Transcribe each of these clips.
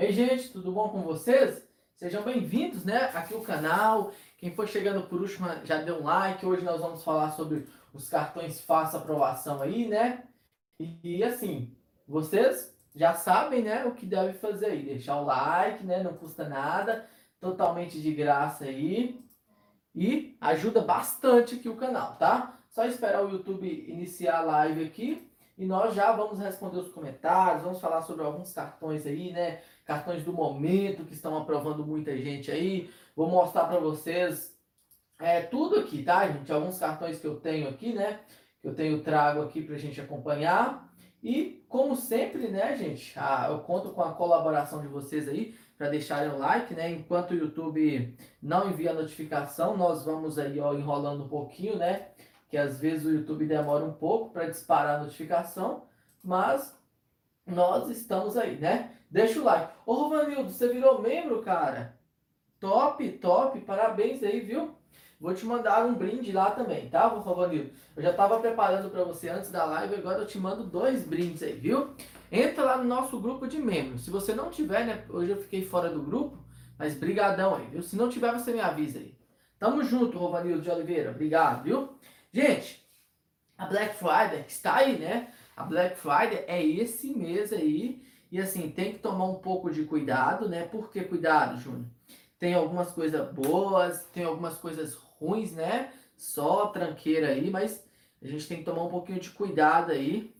Ei, gente, tudo bom com vocês? Sejam bem-vindos, né, aqui o canal. Quem for chegando por último já deu um like. Hoje nós vamos falar sobre os cartões Faça Aprovação aí, né? E, e assim, vocês já sabem, né, o que deve fazer aí. Deixar o like, né, não custa nada, totalmente de graça aí. E ajuda bastante aqui o canal, tá? Só esperar o YouTube iniciar a live aqui e nós já vamos responder os comentários, vamos falar sobre alguns cartões aí, né? Cartões do momento que estão aprovando muita gente aí. Vou mostrar para vocês é, tudo aqui, tá, gente? Alguns cartões que eu tenho aqui, né? Que eu tenho trago aqui para a gente acompanhar. E, como sempre, né, gente? Ah, eu conto com a colaboração de vocês aí para deixarem o like, né? Enquanto o YouTube não envia a notificação, nós vamos aí, ó, enrolando um pouquinho, né? que às vezes o YouTube demora um pouco para disparar a notificação, mas nós estamos aí, né? Deixa o like. Ô, Rovanildo, você virou membro, cara? Top, top, parabéns aí, viu? Vou te mandar um brinde lá também, tá, Rovanildo? Eu já estava preparando para você antes da live, agora eu te mando dois brindes aí, viu? Entra lá no nosso grupo de membros. Se você não tiver, né? Hoje eu fiquei fora do grupo, mas brigadão aí, viu? Se não tiver, você me avisa aí. Tamo junto, Rovanildo de Oliveira. Obrigado, viu? Gente, a Black Friday está aí, né? A Black Friday é esse mês aí. E assim, tem que tomar um pouco de cuidado, né? Por que cuidado, Júnior? Tem algumas coisas boas, tem algumas coisas ruins, né? Só tranqueira aí, mas a gente tem que tomar um pouquinho de cuidado aí.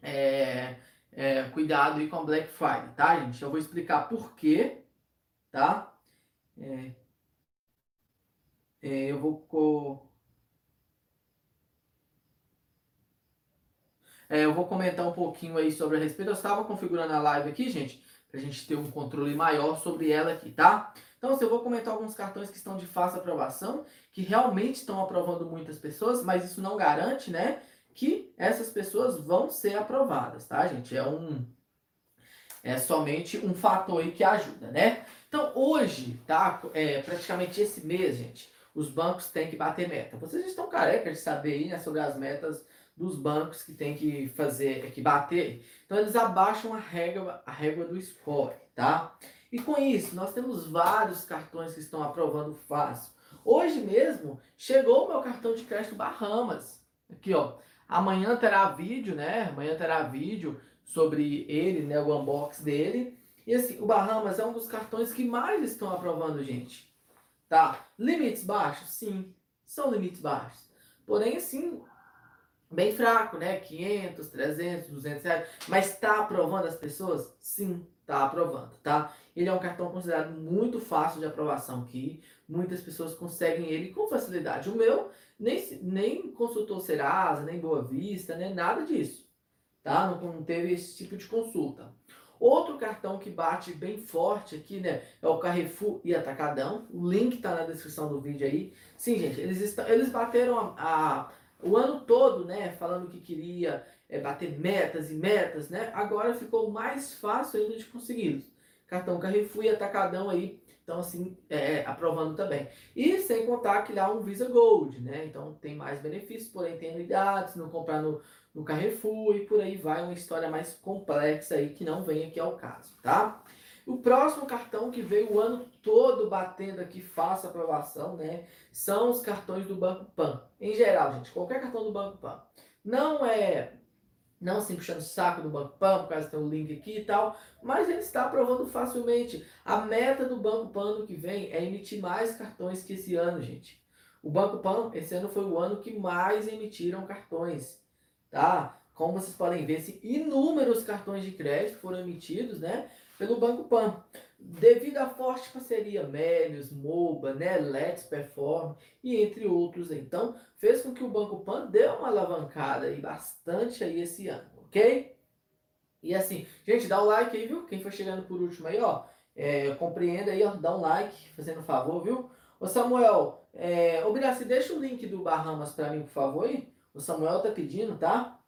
É, é, cuidado aí com a Black Friday, tá, gente? Eu vou explicar por quê, tá? É, é eu vou É, eu vou comentar um pouquinho aí sobre a respeito. Eu estava configurando a live aqui, gente, para a gente ter um controle maior sobre ela aqui, tá? Então, assim, eu vou comentar alguns cartões que estão de fácil aprovação, que realmente estão aprovando muitas pessoas, mas isso não garante, né, que essas pessoas vão ser aprovadas, tá, gente? É um é somente um fator aí que ajuda, né? Então, hoje, tá, é, praticamente esse mês, gente, os bancos têm que bater meta. Vocês estão carecas de saber aí, né, sobre as metas dos bancos que tem que fazer, que bater. Então eles abaixam a régua, a régua do score, tá? E com isso, nós temos vários cartões que estão aprovando fácil. Hoje mesmo chegou o meu cartão de crédito Bahamas. Aqui, ó. Amanhã terá vídeo, né? Amanhã terá vídeo sobre ele, né? O unbox dele. E assim, o Bahamas é um dos cartões que mais estão aprovando, gente. Tá? Limites baixos? Sim, são limites baixos. Porém, assim, bem fraco, né? 500, 300, 200 reais. Mas está aprovando as pessoas? Sim, está aprovando, tá? Ele é um cartão considerado muito fácil de aprovação aqui. Muitas pessoas conseguem ele com facilidade. O meu nem, nem consultou Serasa, nem Boa Vista, nem nada disso, tá? Não, não teve esse tipo de consulta. Outro cartão que bate bem forte aqui, né, é o Carrefour e Atacadão. O link tá na descrição do vídeo aí. Sim, gente, eles, estão, eles bateram a, a o ano todo, né, falando que queria é, bater metas e metas, né, agora ficou mais fácil ainda de conseguir. Cartão Carrefour e Atacadão aí, então assim, é, aprovando também. E sem contar que lá um Visa Gold, né, então tem mais benefícios, porém tem anuidades, não comprar no, no Carrefour e por aí vai, uma história mais complexa aí que não vem aqui ao caso, tá? O próximo cartão que veio o ano todo batendo aqui, faça aprovação, né? São os cartões do Banco Pan. Em geral, gente, qualquer cartão do Banco Pan. Não é não assim puxando o saco do Banco Pan, por causa tem um link aqui e tal, mas ele está aprovando facilmente. A meta do Banco Pan no que vem é emitir mais cartões que esse ano, gente. O Banco Pan, esse ano foi o ano que mais emitiram cartões, tá? Como vocês podem ver, inúmeros cartões de crédito foram emitidos, né? Pelo Banco Pan. Devido à forte parceria Melios, Moba, né, Let's Perform e entre outros, então, fez com que o Banco Pan dê uma alavancada aí bastante aí esse ano, ok? E assim, gente, dá o um like aí, viu? Quem for chegando por último aí, ó, é, compreenda aí, ó, dá um like, fazendo um favor, viu? Ô Samuel, é, ô Graça, deixa o link do Bahamas para mim, por favor, aí. O Samuel tá pedindo, tá?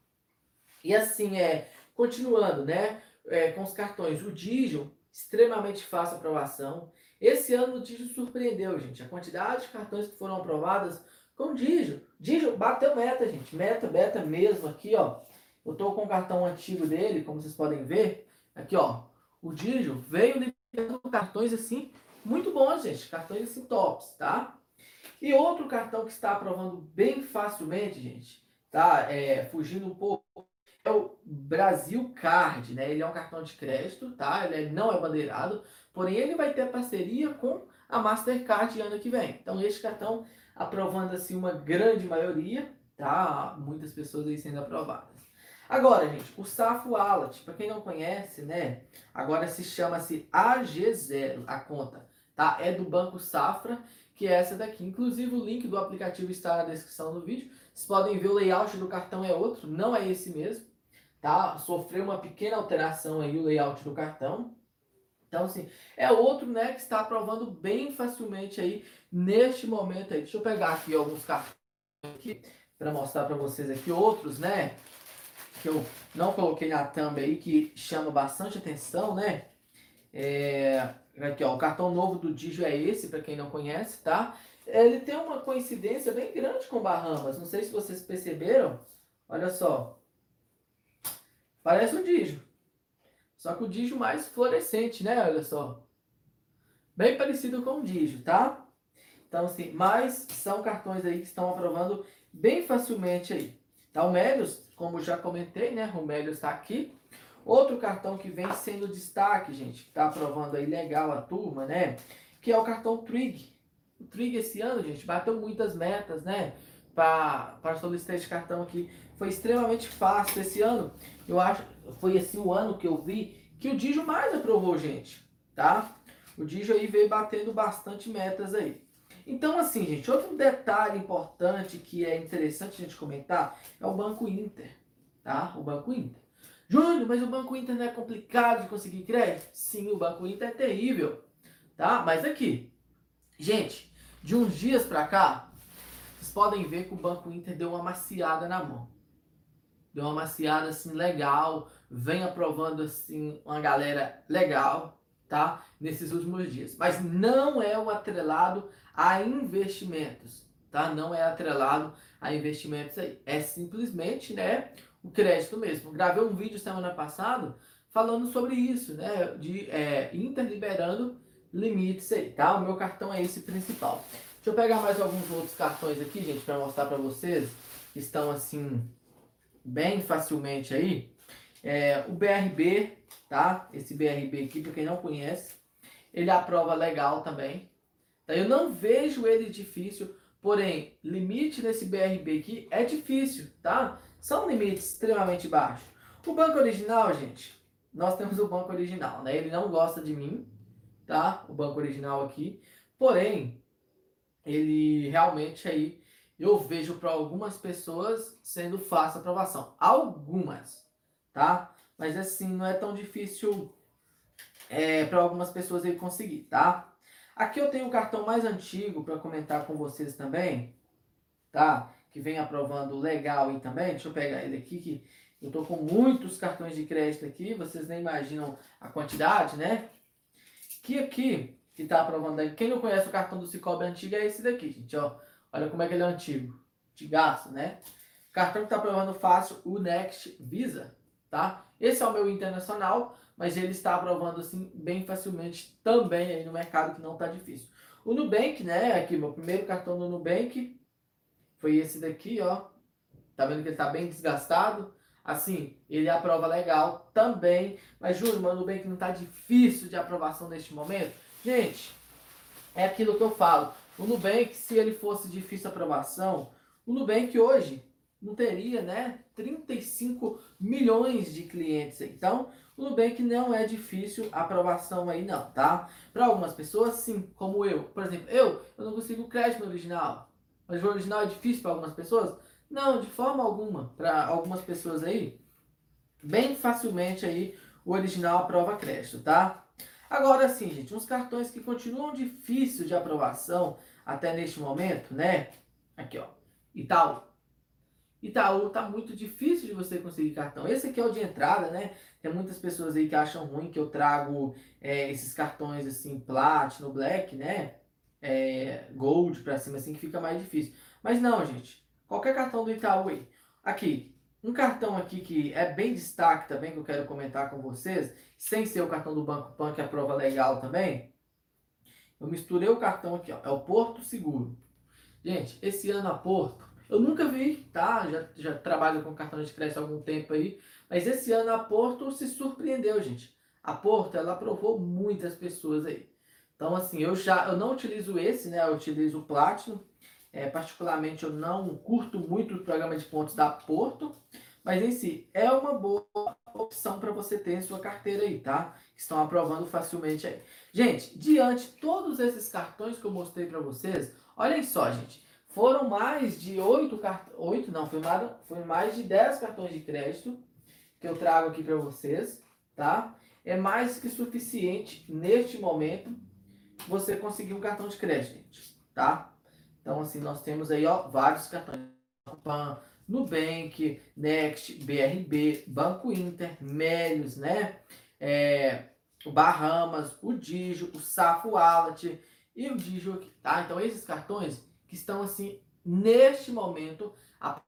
E assim, é, continuando, né? É, com os cartões. O Digio, extremamente fácil aprovação. Esse ano o Digio surpreendeu, gente. A quantidade de cartões que foram aprovadas com o Digio. Digio bateu meta, gente. Meta, beta mesmo aqui, ó. Eu tô com o cartão antigo dele, como vocês podem ver. Aqui, ó. o Digio veio liberando cartões assim muito bons, gente. Cartões assim tops, tá? E outro cartão que está aprovando bem facilmente, gente, tá? É, fugindo um pouco, é o Brasil Card, né? Ele é um cartão de crédito, tá? Ele é, não é bandeirado, porém ele vai ter parceria com a Mastercard ano que vem. Então, este cartão aprovando assim uma grande maioria, tá? Muitas pessoas aí sendo aprovadas. Agora, gente, o Safo Wallet, para quem não conhece, né? Agora se chama-se AG0, a conta, tá? É do Banco Safra, que é essa daqui. Inclusive o link do aplicativo está na descrição do vídeo. Vocês podem ver o layout do cartão é outro, não é esse mesmo, tá? Sofreu uma pequena alteração aí o layout do cartão. Então, assim, é outro, né, que está aprovando bem facilmente aí neste momento aí. Deixa eu pegar aqui alguns cartões aqui para mostrar para vocês aqui outros, né, que eu não coloquei na thumb aí, que chama bastante atenção, né? É, aqui, ó, o cartão novo do Digio é esse, para quem não conhece, tá? Ele tem uma coincidência bem grande com Bahamas. Não sei se vocês perceberam. Olha só. Parece o Digio. Só que o Digio mais fluorescente, né? Olha só. Bem parecido com o Digio, tá? Então, assim, mas são cartões aí que estão aprovando bem facilmente aí. Tá, o Melios, como já comentei, né? O Melios está aqui. Outro cartão que vem sendo destaque, gente, que está aprovando aí legal a turma, né? Que é o cartão Trig. O Trig esse ano, gente, bateu muitas metas, né? Para solicitar esse cartão aqui. Foi extremamente fácil esse ano. Eu acho foi assim o ano que eu vi que o Digio mais aprovou gente, tá? O Digio aí veio batendo bastante metas aí. Então, assim, gente, outro detalhe importante que é interessante a gente comentar é o Banco Inter, tá? O Banco Inter. Júnior, mas o Banco Inter não é complicado de conseguir crédito? Sim, o Banco Inter é terrível, tá? Mas aqui, gente, de uns dias para cá, vocês podem ver que o Banco Inter deu uma maciada na mão deu uma maciada assim legal, vem aprovando assim uma galera legal, tá? Nesses últimos dias. Mas não é o atrelado a investimentos, tá? Não é atrelado a investimentos aí. É simplesmente, né, o crédito mesmo. Gravei um vídeo semana passada falando sobre isso, né, de é, interliberando limites aí, tá? O meu cartão é esse principal. Deixa eu pegar mais alguns outros cartões aqui, gente, para mostrar para vocês. Que estão assim bem facilmente aí. É, o BRB, tá? Esse BRB aqui, para quem não conhece, ele aprova legal também. Tá? Eu não vejo ele difícil, porém, limite nesse BRB aqui é difícil, tá? São limites extremamente baixos. O banco original, gente, nós temos o banco original, né? Ele não gosta de mim, tá? O banco original aqui. Porém, ele realmente aí eu vejo para algumas pessoas sendo fácil a aprovação. Algumas, tá? Mas assim, não é tão difícil é, para algumas pessoas ele conseguir, tá? Aqui eu tenho o cartão mais antigo para comentar com vocês também, tá? Que vem aprovando legal aí também. Deixa eu pegar ele aqui, que eu tô com muitos cartões de crédito aqui, vocês nem imaginam a quantidade, né? Que aqui, que tá aprovando aí, quem não conhece o cartão do Cicobi antigo é esse daqui, gente, ó. Olha como é que ele é antigo. De gasto, né? Cartão que está aprovando fácil, o Next Visa, tá? Esse é o meu internacional, mas ele está aprovando assim bem facilmente também aí no mercado que não está difícil. O Nubank, né? Aqui, meu primeiro cartão do Nubank foi esse daqui, ó. Tá vendo que ele tá bem desgastado? Assim, ele aprova legal também. Mas juro, mano, o Nubank não tá difícil de aprovação neste momento. Gente, é aquilo que eu falo. O Nubank, se ele fosse difícil aprovação, o Nubank hoje não teria, né, 35 milhões de clientes. Então, o Nubank não é difícil aprovação aí não, tá? Para algumas pessoas, sim, como eu. Por exemplo, eu, eu não consigo crédito original. Mas o original é difícil para algumas pessoas? Não, de forma alguma. Para algumas pessoas aí, bem facilmente aí, o original aprova crédito, tá? Agora sim, gente, uns cartões que continuam difíceis de aprovação até neste momento, né? Aqui, ó. Itaú. Itaú tá muito difícil de você conseguir cartão. Esse aqui é o de entrada, né? Tem muitas pessoas aí que acham ruim que eu trago é, esses cartões assim, Platinum, Black, né? É, Gold pra cima, assim, que fica mais difícil. Mas não, gente. Qualquer cartão do Itaú aí. Aqui, um cartão aqui que é bem destaque também, que eu quero comentar com vocês, sem ser o cartão do Banco Pan, que é a prova legal também. Eu misturei o cartão aqui, ó. É o Porto Seguro. Gente, esse ano a Porto, eu nunca vi, tá? Já, já trabalho com cartão de crédito há algum tempo aí. Mas esse ano a Porto se surpreendeu, gente. A Porto, ela aprovou muitas pessoas aí. Então, assim, eu já eu não utilizo esse, né? Eu utilizo o Platinum. É, particularmente, eu não curto muito o programa de pontos da Porto. Mas em si, é uma boa opção para você ter em sua carteira aí, tá? Estão aprovando facilmente aí. Gente, diante de todos esses cartões que eu mostrei para vocês, olhem só, gente. Foram mais de oito cartões. Oito não, foi mais, foi mais de 10 cartões de crédito que eu trago aqui para vocês, tá? É mais que suficiente neste momento você conseguir um cartão de crédito, gente, tá? Então, assim, nós temos aí, ó, vários cartões. Nubank, Next, BRB, Banco Inter, Melios, né? É, o Bahamas, o Digio, o Safo Wallet e o Digio aqui, tá? Então, esses cartões que estão, assim, neste momento, a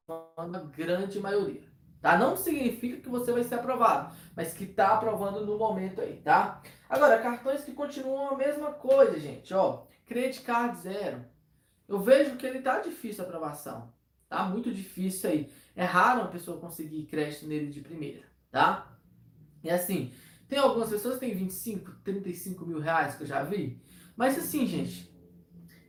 grande maioria, tá? Não significa que você vai ser aprovado, mas que tá aprovando no momento aí, tá? Agora, cartões que continuam a mesma coisa, gente, ó. Credit Card Zero. Eu vejo que ele tá difícil a aprovação, Tá muito difícil aí. É raro uma pessoa conseguir crédito nele de primeira, tá? E assim, tem algumas pessoas que têm 25, 35 mil reais que eu já vi. Mas assim, gente,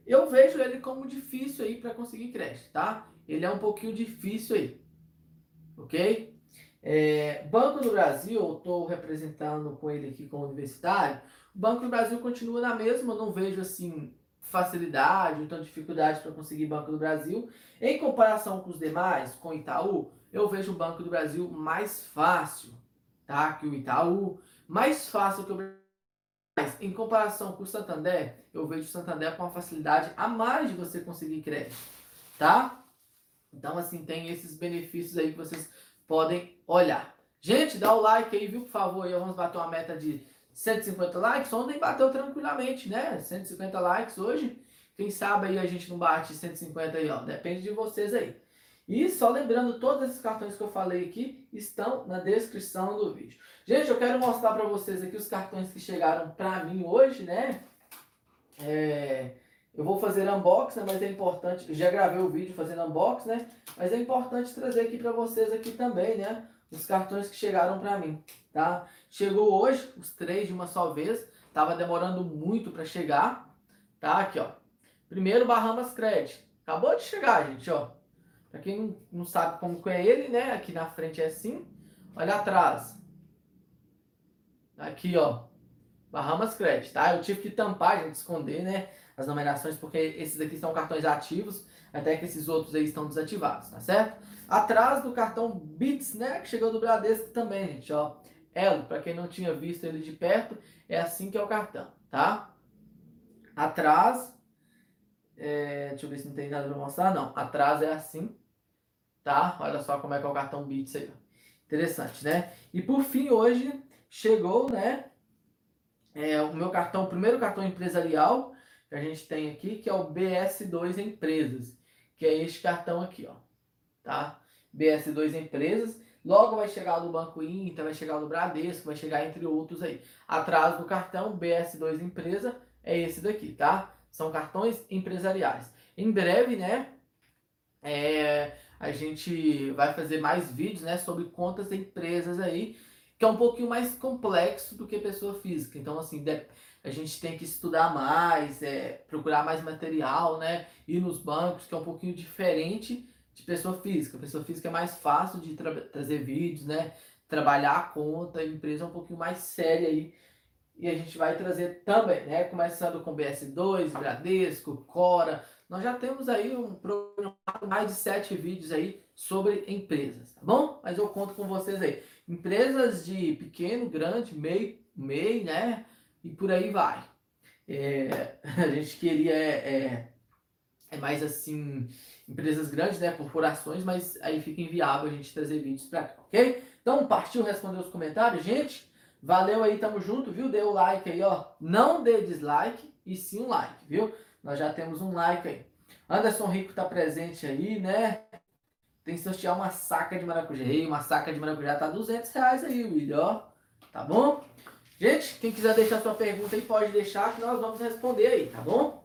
eu vejo ele como difícil aí para conseguir crédito, tá? Ele é um pouquinho difícil aí. Ok? É, Banco do Brasil, eu estou representando com ele aqui como universitário. O Banco do Brasil continua na mesma, não vejo assim facilidade, então dificuldade para conseguir Banco do Brasil. Em comparação com os demais, com o Itaú, eu vejo o Banco do Brasil mais fácil, tá? Que o Itaú, mais fácil que o Brasil. Em comparação com o Santander, eu vejo o Santander com uma facilidade a mais de você conseguir crédito, tá? Então, assim, tem esses benefícios aí que vocês podem olhar. Gente, dá o like aí, viu? Por favor, aí, vamos bater uma meta de 150 likes, ontem bateu tranquilamente, né? 150 likes hoje. Quem sabe aí a gente não bate 150 aí, ó. Depende de vocês aí. E só lembrando, todos esses cartões que eu falei aqui estão na descrição do vídeo. Gente, eu quero mostrar para vocês aqui os cartões que chegaram para mim hoje, né? É, eu vou fazer unboxing, né? mas é importante, já gravei o vídeo fazendo unboxing, né? Mas é importante trazer aqui para vocês aqui também, né? Os cartões que chegaram para mim, tá? Chegou hoje, os três de uma só vez. Tava demorando muito para chegar. Tá? Aqui, ó. Primeiro, Bahamas Credit. Acabou de chegar, gente, ó. Pra quem não sabe como é ele, né? Aqui na frente é assim. Olha atrás. Aqui, ó. Bahamas Credit, tá? Eu tive que tampar, gente, esconder, né? As numerações, porque esses aqui são cartões ativos, até que esses outros aí estão desativados, tá certo? Atrás do cartão Bits, né? Que chegou do Bradesco também, gente, ó. Elo, para quem não tinha visto ele de perto, é assim que é o cartão, tá? Atrás, é, deixa eu ver se não tem nada para mostrar, não. Atrás é assim, tá? Olha só como é que é o cartão Bits aí. Interessante, né? E por fim, hoje chegou, né? É, o meu cartão, o primeiro cartão empresarial que a gente tem aqui, que é o BS2 Empresas, que é este cartão aqui, ó, tá? BS2 Empresas. Logo vai chegar do Banco Inter, vai chegar do Bradesco, vai chegar entre outros aí. Atrás do cartão BS2 Empresa é esse daqui, tá? São cartões empresariais. Em breve, né? É, a gente vai fazer mais vídeos, né? Sobre contas de empresas aí, que é um pouquinho mais complexo do que pessoa física. Então, assim, a gente tem que estudar mais, é, procurar mais material, né? Ir nos bancos, que é um pouquinho diferente de pessoa física. Pessoa física é mais fácil de tra trazer vídeos, né? Trabalhar a conta, a empresa é um pouquinho mais séria aí. E a gente vai trazer também, né? Começando com BS2, Bradesco, Cora. Nós já temos aí um programa, mais de sete vídeos aí sobre empresas, tá bom? Mas eu conto com vocês aí. Empresas de pequeno, grande, meio, meio, né? E por aí vai. É, a gente queria é, é, é mais assim empresas grandes, né, corporações, mas aí fica inviável a gente trazer vídeos para cá, ok? Então, partiu responder os comentários, gente? Valeu aí, tamo junto, viu? Dê o like aí, ó. Não dê dislike, e sim um like, viu? Nós já temos um like aí. Anderson Rico tá presente aí, né? Tem que sortear uma saca de maracujá. Ei, uma saca de maracujá tá 200 reais aí, William, ó. Tá bom? Gente, quem quiser deixar sua pergunta aí, pode deixar que nós vamos responder aí, tá bom?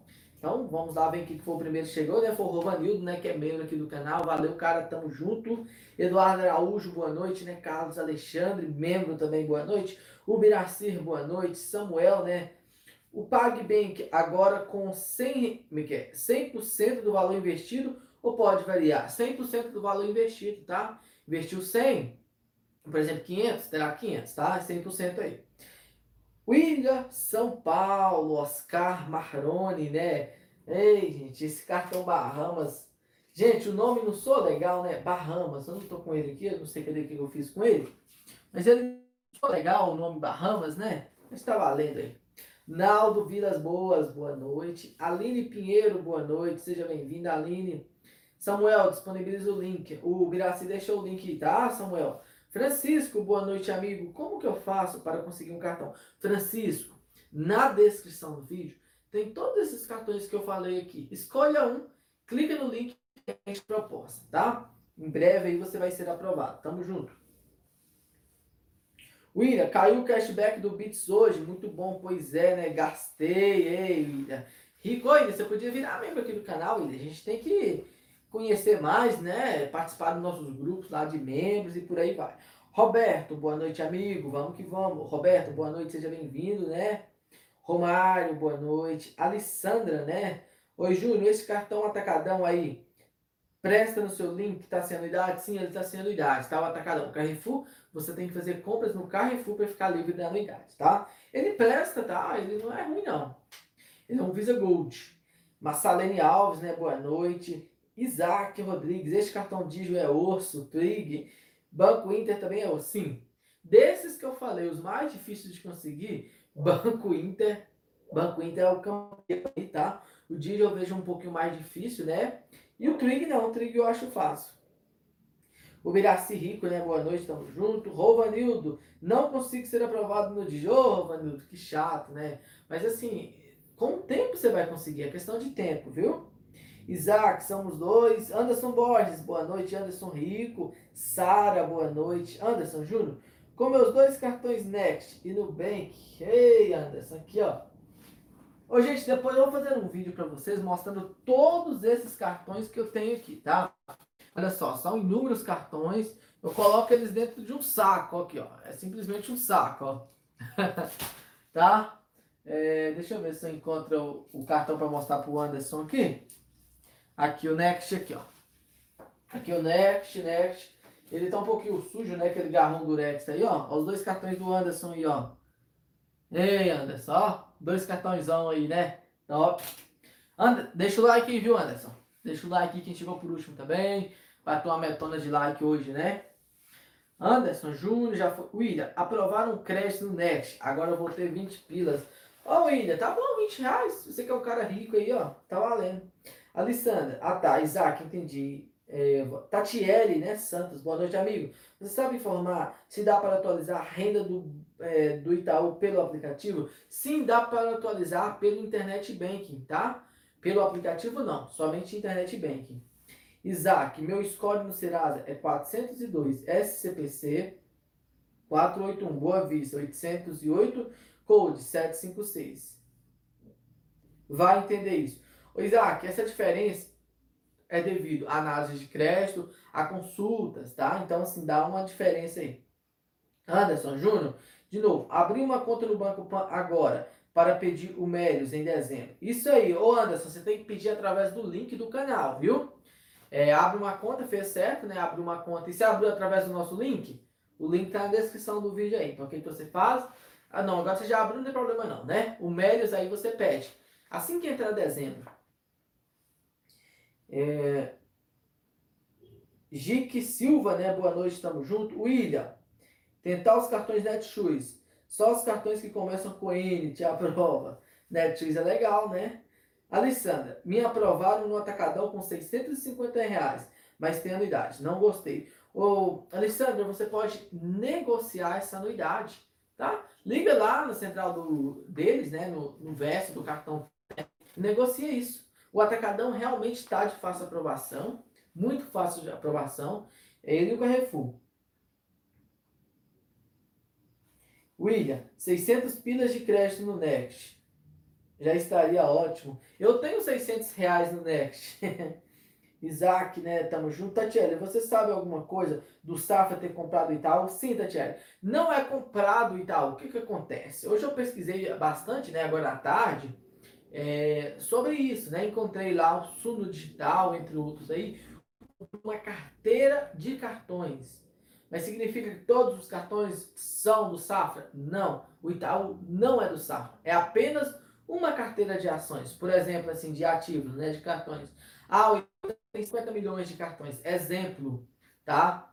Então, vamos lá ver quem foi o primeiro que chegou, né? Foi o Rovanildo, né? Que é membro aqui do canal. Valeu, cara, tamo junto. Eduardo Araújo, boa noite, né? Carlos Alexandre, membro também, boa noite. O Biracir, boa noite. Samuel, né? O PagBank agora com 100, 100% é é? do valor investido ou pode variar? 100% do valor investido, tá? Investiu 100, por exemplo, 500, terá 500, tá? 100% aí. William São Paulo, Oscar Marrone, né? Ei, gente, esse cartão Bahamas. Gente, o nome não sou legal, né? Bahamas. Eu não tô com ele aqui, eu não sei cadê que eu fiz com ele. Mas ele ficou legal o nome Bahamas, né? Mas tá valendo aí. Naldo Vilas Boas, boa noite. Aline Pinheiro, boa noite. Seja bem-vinda, Aline. Samuel, disponibiliza o link. O Biraci deixou o link, tá, Samuel? Francisco, boa noite, amigo. Como que eu faço para conseguir um cartão? Francisco, na descrição do vídeo tem todos esses cartões que eu falei aqui. Escolha um, clica no link de proposta, tá? Em breve aí você vai ser aprovado. Tamo junto. William, caiu o cashback do Bits hoje. Muito bom, pois é, né? Gastei, ei, William. Rico, William, você podia virar membro aqui do canal, William. A gente tem que conhecer mais, né? Participar dos nossos grupos lá de membros e por aí vai. Roberto, boa noite, amigo. Vamos que vamos. Roberto, boa noite, seja bem-vindo, né? Romário, boa noite. Alessandra, né? Oi, Júnior, esse cartão atacadão aí, presta no seu link está sem anuidade? Sim, ele está sem anuidade, tá? O atacadão. Carrefour, você tem que fazer compras no Carrefour para ficar livre da anuidade, tá? Ele presta, tá? Ele não é ruim, não. Ele é um Visa Gold. Massalene Alves, né? Boa noite. Isaac Rodrigues, este cartão Digio é osso, Trig, Banco Inter também é osso. Sim. Desses que eu falei, os mais difíceis de conseguir, Banco Inter, Banco Inter é o campeão tá? O Digio eu vejo um pouquinho mais difícil, né? E o Trig não, o Trig eu acho fácil. O Miraci Rico, né? Boa noite, tamo junto. Rovanildo, não consigo ser aprovado no Digio. Ô, Rovanildo, que chato, né? Mas assim, com o tempo você vai conseguir, é questão de tempo, viu? Isaac, somos dois. Anderson Borges, boa noite. Anderson Rico. Sara, boa noite. Anderson Júnior, com meus dois cartões Next e Nubank. Ei, Anderson, aqui ó. Ô, gente, depois eu vou fazer um vídeo para vocês mostrando todos esses cartões que eu tenho aqui, tá? Olha só, são inúmeros cartões. Eu coloco eles dentro de um saco aqui, ó. É simplesmente um saco, ó. tá? É, deixa eu ver se eu encontro o, o cartão para mostrar pro Anderson aqui. Aqui o Next aqui, ó. Aqui o Next, Next. Ele tá um pouquinho sujo, né? Aquele garrão do Next aí, ó. Os dois cartões do Anderson aí, ó. Ei, Anderson, ó. Dois cartõezão aí, né? Top. And... Deixa o like aí, viu, Anderson? Deixa o like aí quem chegou por último também. Vai ter uma metona de like hoje, né? Anderson Júnior já foi. William, aprovaram um crédito no Next. Agora eu vou ter 20 pilas. Ó, William, tá bom, 20 reais. Você que é um cara rico aí, ó. Tá valendo. Alessandra, ah tá, Isaac, entendi. É, Tatiele, né, Santos, boa noite, amigo. Você sabe informar se dá para atualizar a renda do, é, do Itaú pelo aplicativo? Sim, dá para atualizar pelo Internet Banking, tá? Pelo aplicativo não, somente Internet Banking. Isaac, meu score no Serasa é 402 SCPC 481 Boa Vista 808 Code 756. Vai entender isso. Ô Isaac, essa diferença é devido à análise de crédito, a consultas, tá? Então, assim, dá uma diferença aí. Anderson Júnior, de novo, abrir uma conta no Banco agora para pedir o Melios em dezembro. Isso aí, ô Anderson, você tem que pedir através do link do canal, viu? É, abre uma conta, fez certo, né? Abre uma conta. E se abriu através do nosso link, o link tá na descrição do vídeo aí. Então, o que você faz? Ah, não, agora você já abriu, não tem problema não, né? O Melios aí você pede. Assim que entrar dezembro, é... Jique Silva, né? Boa noite, estamos junto. William, tentar os cartões Netshoes. Só os cartões que começam com N, te aprova. Netshoes é legal, né? Alessandra, me aprovaram no atacadão com 650 reais, mas tem anuidade. Não gostei. Ô, Alessandra, você pode negociar essa anuidade, tá? Liga lá na central do, deles, né? No, no verso do cartão. Negocia isso. O atacadão realmente está de fácil aprovação, muito fácil de aprovação. É ele e o Carrefour. William, 600 pilas de crédito no Next. Já estaria ótimo. Eu tenho 600 reais no Next. Isaac, né? Tamo junto. Tatiele, você sabe alguma coisa do Safra ter comprado Itaú? Sim, Tatiele. Não é comprado Itaú. O que que acontece? Hoje eu pesquisei bastante, né? Agora à tarde, é, sobre isso, né? Encontrei lá o Suno Digital, entre outros aí, uma carteira de cartões. Mas significa que todos os cartões são do Safra? Não. O Itaú não é do Safra. É apenas uma carteira de ações. Por exemplo, assim, de ativos, né? De cartões. Ah, o Itaú tem 50 milhões de cartões. Exemplo, tá?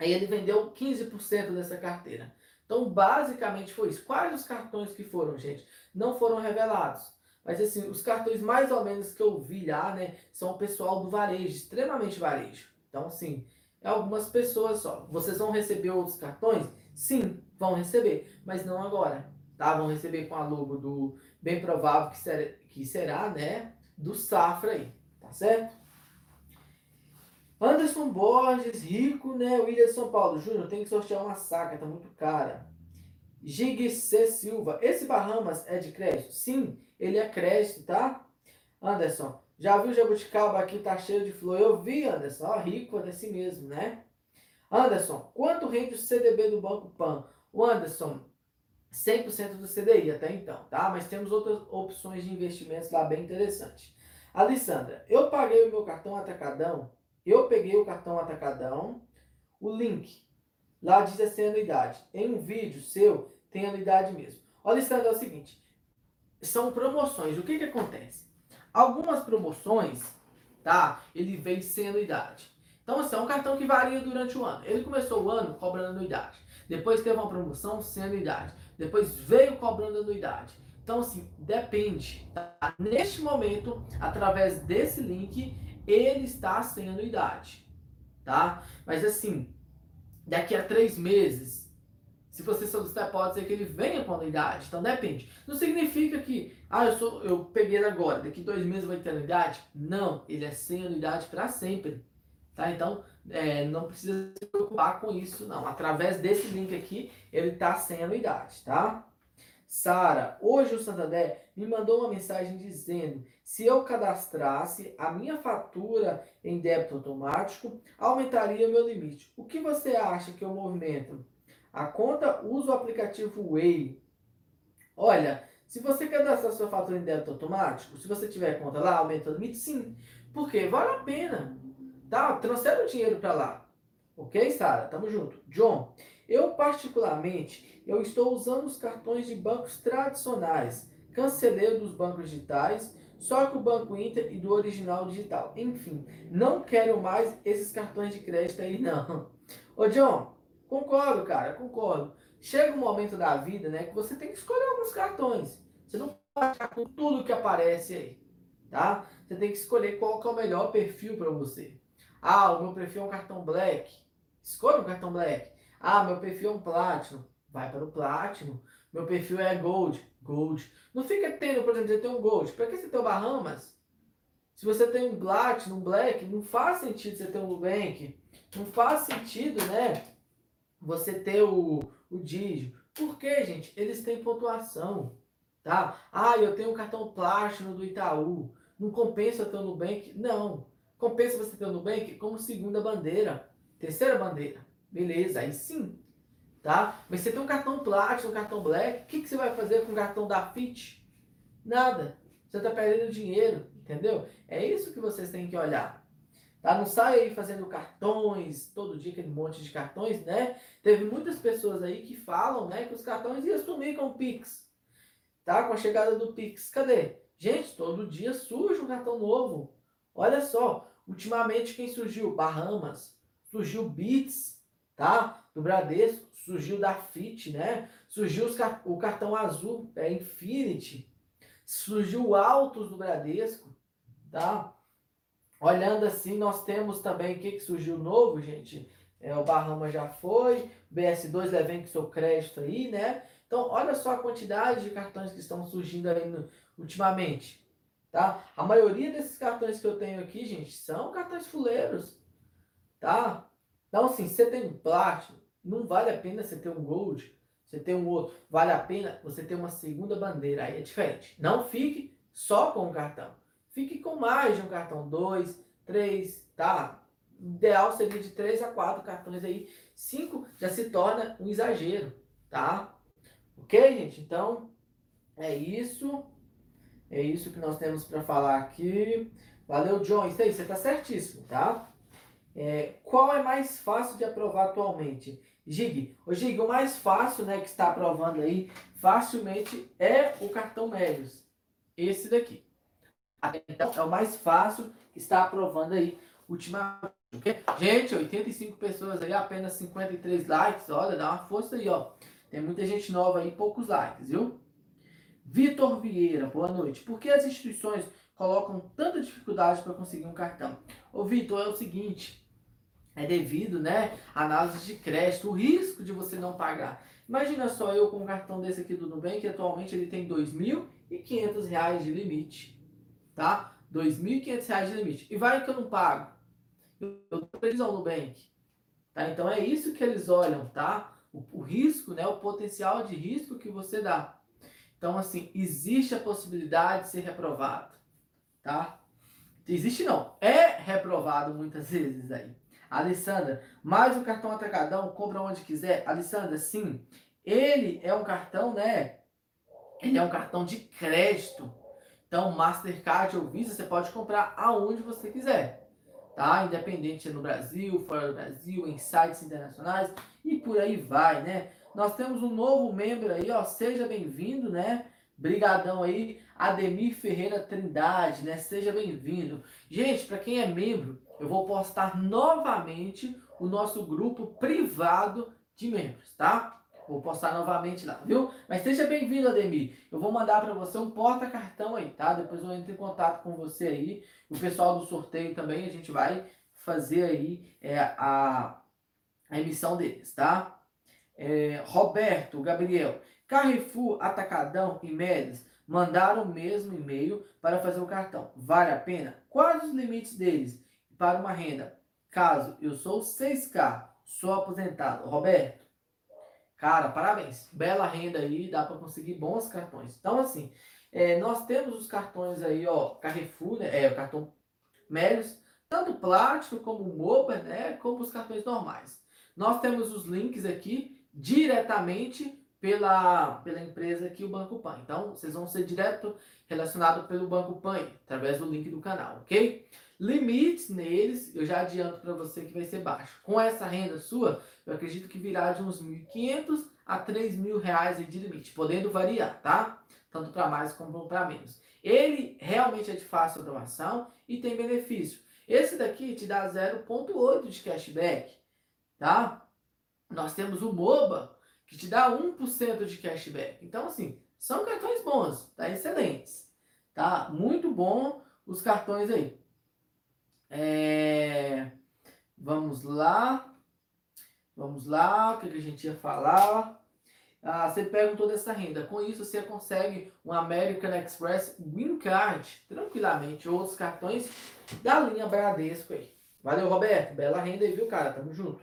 Aí ele vendeu 15% dessa carteira. Então, basicamente foi isso. Quais os cartões que foram, gente? Não foram revelados. Mas assim, os cartões mais ou menos que eu vi lá, né, são o pessoal do varejo, extremamente varejo. Então, assim, é algumas pessoas só. Vocês vão receber outros cartões? Sim, vão receber, mas não agora, tá? Vão receber com a logo do bem provável que será, que será né, do Safra aí, tá certo? Anderson Borges, rico, né? William São Paulo, Júnior, tem que sortear uma saca, tá muito cara. C. Silva, esse Bahamas é de crédito? Sim, ele é crédito, tá? Anderson, já viu jabuticaba aqui tá cheio de flor? Eu vi, Anderson, ó, rico é desse mesmo, né? Anderson, quanto rende o CDB do Banco Pan? O Anderson, 100% do CDI até então, tá? Mas temos outras opções de investimentos lá bem interessantes. Alessandra, eu paguei o meu cartão atacadão, eu peguei o cartão atacadão, o link lá diz assim anuidade. Em um vídeo seu, tem anuidade mesmo. Alessandra, é o seguinte, são promoções. O que que acontece? Algumas promoções, tá? Ele vem sem anuidade. Então, assim, é um cartão que varia durante o ano. Ele começou o ano cobrando anuidade. Depois teve uma promoção sem anuidade. Depois veio cobrando anuidade. Então, assim, depende. Tá? Neste momento, através desse link, ele está sem anuidade. Tá? Mas, assim, daqui a três meses, se você solicitar, pode ser que ele venha com anuidade. Então depende. Não significa que, ah, eu, sou, eu peguei agora, daqui dois meses vai ter anuidade. Não, ele é sem anuidade para sempre. Tá? Então, é, não precisa se preocupar com isso, não. Através desse link aqui, ele está sem anuidade, tá? Sara, hoje o Santander me mandou uma mensagem dizendo se eu cadastrasse a minha fatura em débito automático, aumentaria meu limite. O que você acha que o movimento? A conta usa o aplicativo Way. Olha, se você cadastrar sua fatura em débito automático, se você tiver conta lá, aumenta o limite, sim. Porque vale a pena. Tá? Transfere o dinheiro para lá. Ok, Sara? Tamo junto. John, eu particularmente, eu estou usando os cartões de bancos tradicionais. Cancelei dos bancos digitais, só que o Banco Inter e do original digital. Enfim, não quero mais esses cartões de crédito aí, não. Ô, John, Concordo, cara, concordo. Chega um momento da vida, né, que você tem que escolher alguns cartões. Você não pode ficar com tudo que aparece aí, tá? Você tem que escolher qual que é o melhor perfil para você. Ah, o meu perfil é um cartão Black. Escolha um cartão Black. Ah, meu perfil é um Platinum. Vai para o Platinum. Meu perfil é Gold. Gold. Não fica tendo, por exemplo, você tem um Gold. Para que você tem o Bahamas? Se você tem um Platinum, um Black, não faz sentido você ter um Nubank. Não faz sentido, né? Você ter o, o Digio. Por quê, gente? Eles têm pontuação, tá? Ah, eu tenho um cartão plástico do Itaú. Não compensa ter o Nubank? Não. Compensa você ter o Nubank como segunda bandeira, terceira bandeira. Beleza, aí sim. Tá? Mas você tem um cartão plástico, um cartão black, o que, que você vai fazer com o cartão da FIT? Nada. Você está perdendo dinheiro, entendeu? É isso que vocês têm que olhar. Tá? Não sai aí fazendo cartões, todo dia aquele monte de cartões, né? Teve muitas pessoas aí que falam, né, que os cartões iam sumir com o Pix. Tá? Com a chegada do Pix. Cadê? Gente, todo dia surge um cartão novo. Olha só, ultimamente quem surgiu? Bahamas, surgiu Bits, tá? Do Bradesco, surgiu da FIT, né? Surgiu o cartão azul, é Infinity. Surgiu o Autos do Bradesco, tá? Olhando assim, nós temos também o que, que surgiu novo, gente. É, o Bahama já foi, BS2 Leven que seu crédito aí, né? Então, olha só a quantidade de cartões que estão surgindo aí no, ultimamente, tá? A maioria desses cartões que eu tenho aqui, gente, são cartões fuleiros, tá? Então, assim, você tem um Platinum, não vale a pena você ter um Gold. você tem um outro, vale a pena você ter uma segunda bandeira, aí é diferente. Não fique só com um cartão. Fique com mais de um cartão, dois, três, tá? O ideal seria de três a quatro cartões aí. Cinco já se torna um exagero, tá? Ok, gente? Então, é isso. É isso que nós temos para falar aqui. Valeu, John. Isso aí, você está certíssimo, tá? É, qual é mais fácil de aprovar atualmente? Gig. O Gig, o mais fácil, né, que está aprovando aí, facilmente é o cartão Melios. Esse daqui. Então, é o mais fácil que está aprovando aí ultimamente. Gente, 85 pessoas aí, apenas 53 likes. Olha, dá uma força aí, ó. Tem muita gente nova aí, poucos likes, viu? Vitor Vieira, boa noite. Por que as instituições colocam tanta dificuldade para conseguir um cartão? Ô, Vitor, é o seguinte, é devido, né, análise de crédito, o risco de você não pagar. Imagina só eu com um cartão desse aqui do Nubank, atualmente ele tem R$ 2.500 de limite, tá? R$ 2.500 de limite. E vai que eu não pago. Eu dou previsão no Nubank. Tá? Então é isso que eles olham, tá? O, o risco, né, o potencial de risco que você dá. Então, assim, existe a possibilidade de ser reprovado, tá? Existe não, é reprovado muitas vezes aí. Alessandra, mais um cartão atacadão, compra onde quiser. Alessandra, sim, ele é um cartão, né? Ele é um cartão de crédito. Então, Mastercard ou Visa, você pode comprar aonde você quiser, tá? Independente no Brasil, fora do Brasil, em sites internacionais e por aí vai, né? Nós temos um novo membro aí, ó. Seja bem-vindo, né? Brigadão aí, Ademir Ferreira Trindade, né? Seja bem-vindo. Gente, para quem é membro, eu vou postar novamente o nosso grupo privado de membros, tá? Vou postar novamente lá, viu? Mas seja bem-vindo, Ademir. Eu vou mandar para você um porta-cartão aí, tá? Depois eu entro em contato com você aí. O pessoal do sorteio também, a gente vai fazer aí é, a, a emissão deles, tá? é, Roberto, Gabriel, Carrefour, Atacadão e Médios mandaram o mesmo e-mail para fazer o cartão. Vale a pena? Quais os limites deles para uma renda? Caso eu sou 6K, sou aposentado. Roberto, cara, parabéns. Bela renda aí, dá para conseguir bons cartões. Então, assim, é, nós temos os cartões aí, ó, Carrefour, né, é, o cartão Médios, tanto plástico como Moba, né, como os cartões normais. Nós temos os links aqui diretamente pela, pela empresa aqui, o Banco Pan. Então, vocês vão ser direto relacionados pelo Banco Pan, através do link do canal, ok? Limites neles, eu já adianto para você que vai ser baixo. Com essa renda sua, eu acredito que virá de uns 1.500 a 3 mil reais de limite, podendo variar, tá? Tanto para mais como para menos. Ele realmente é de fácil aprovação e tem benefício. Esse daqui te dá 0,8 de cashback, tá? Nós temos o MOBA, que te dá 1% de cashback. Então, assim, são cartões bons, tá? Excelentes. Tá? Muito bom os cartões aí. É... Vamos lá. Vamos lá. O que a gente ia falar? Ah, você pega toda essa renda. Com isso, você consegue um American Express Green Card tranquilamente. Outros cartões da linha Bradesco aí. Valeu, Roberto. Bela renda aí, viu, cara? Tamo junto.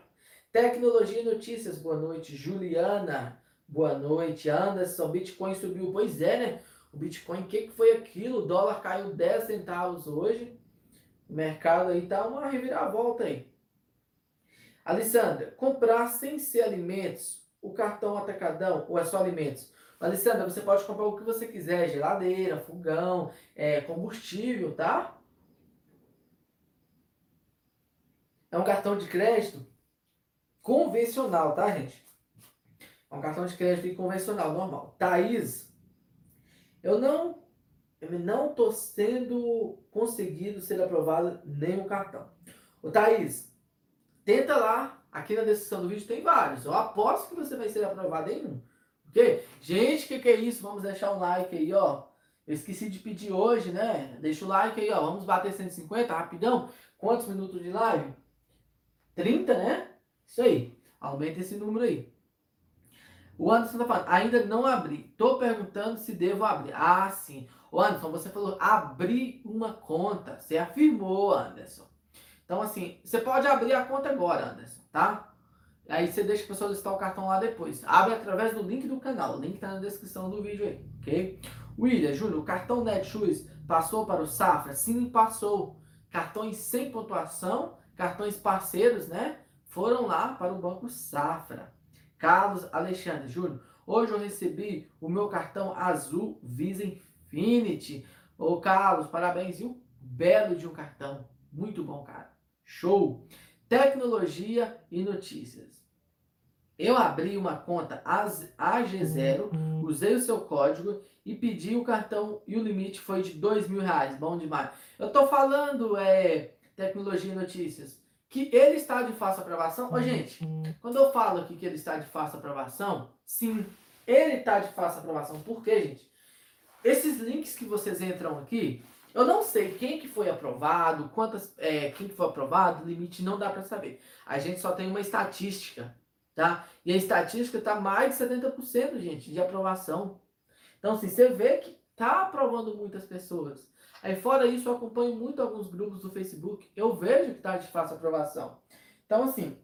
Tecnologia e notícias, boa noite. Juliana, boa noite. Anderson, Bitcoin subiu. Pois é, né? O Bitcoin, o que, que foi aquilo? O dólar caiu 10 centavos hoje. Mercado aí tá uma reviravolta aí. Alessandra, comprar sem ser alimentos, o cartão atacadão ou é só alimentos? Alessandra, você pode comprar o que você quiser, geladeira, fogão, é, combustível, tá? É um cartão de crédito convencional, tá, gente? É um cartão de crédito convencional, normal. Thaís, eu não, eu não tô sendo conseguido ser aprovado nenhum cartão. Ô, Thaís, tenta lá, aqui na descrição do vídeo tem vários. Eu aposto que você vai ser aprovado em um. Ok? Gente, o que, que é isso? Vamos deixar um like aí, ó. Eu esqueci de pedir hoje, né? Deixa o like aí, ó. Vamos bater 150 rapidão. Quantos minutos de live? 30, né? Isso aí. Aumenta esse número aí. O Anderson tá falando, ainda não abri. Tô perguntando se devo abrir. Ah, sim. O Anderson, você falou abrir uma conta. Você afirmou, Anderson. Então, assim, você pode abrir a conta agora, Anderson, tá? Aí você deixa para solicitar o cartão lá depois. Abre através do link do canal. O link está na descrição do vídeo aí, ok? William, Júnior, o cartão Netshoes passou para o Safra? Sim, passou. Cartões sem pontuação, cartões parceiros, né? Foram lá para o Banco Safra. Carlos Alexandre, Júnior, hoje eu recebi o meu cartão azul Visa Infinity. Ô, Carlos, parabéns, viu? Belo de um cartão. Muito bom, cara. Show! Tecnologia e notícias. Eu abri uma conta AG0, uhum. usei o seu código e pedi o cartão e o limite foi de dois mil reais. Bom demais. Eu tô falando é, tecnologia e notícias que ele está de fácil aprovação. Ô, uhum. gente, quando eu falo aqui que ele está de fácil aprovação, sim, ele está de fácil aprovação. Por quê, gente? Esses links que vocês entram aqui, eu não sei quem que foi aprovado, quantas, é, quem que foi aprovado, limite não dá para saber. A gente só tem uma estatística tá? E a estatística está mais de 70%, gente, de aprovação. Então, assim, você vê que tá aprovando muitas pessoas. Aí, fora isso, eu acompanho muito alguns grupos do Facebook, eu vejo que tá de fácil aprovação. Então, assim,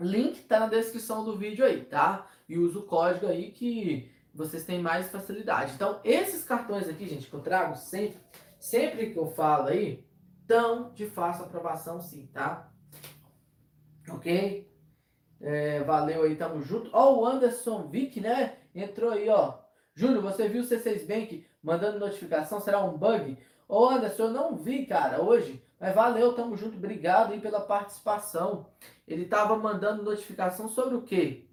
link tá na descrição do vídeo aí, tá? E usa o código aí que vocês têm mais facilidade. Então, esses cartões aqui, gente, que eu trago sempre, sempre que eu falo aí, estão de fácil aprovação sim, tá? Ok? É, valeu aí, tamo junto. Ó, o Anderson Vick, né? Entrou aí, ó. Júnior, você viu o C6 Bank mandando notificação? Será um bug? Ô, Anderson, eu não vi, cara, hoje. Mas valeu, tamo junto. Obrigado aí pela participação. Ele tava mandando notificação sobre o quê?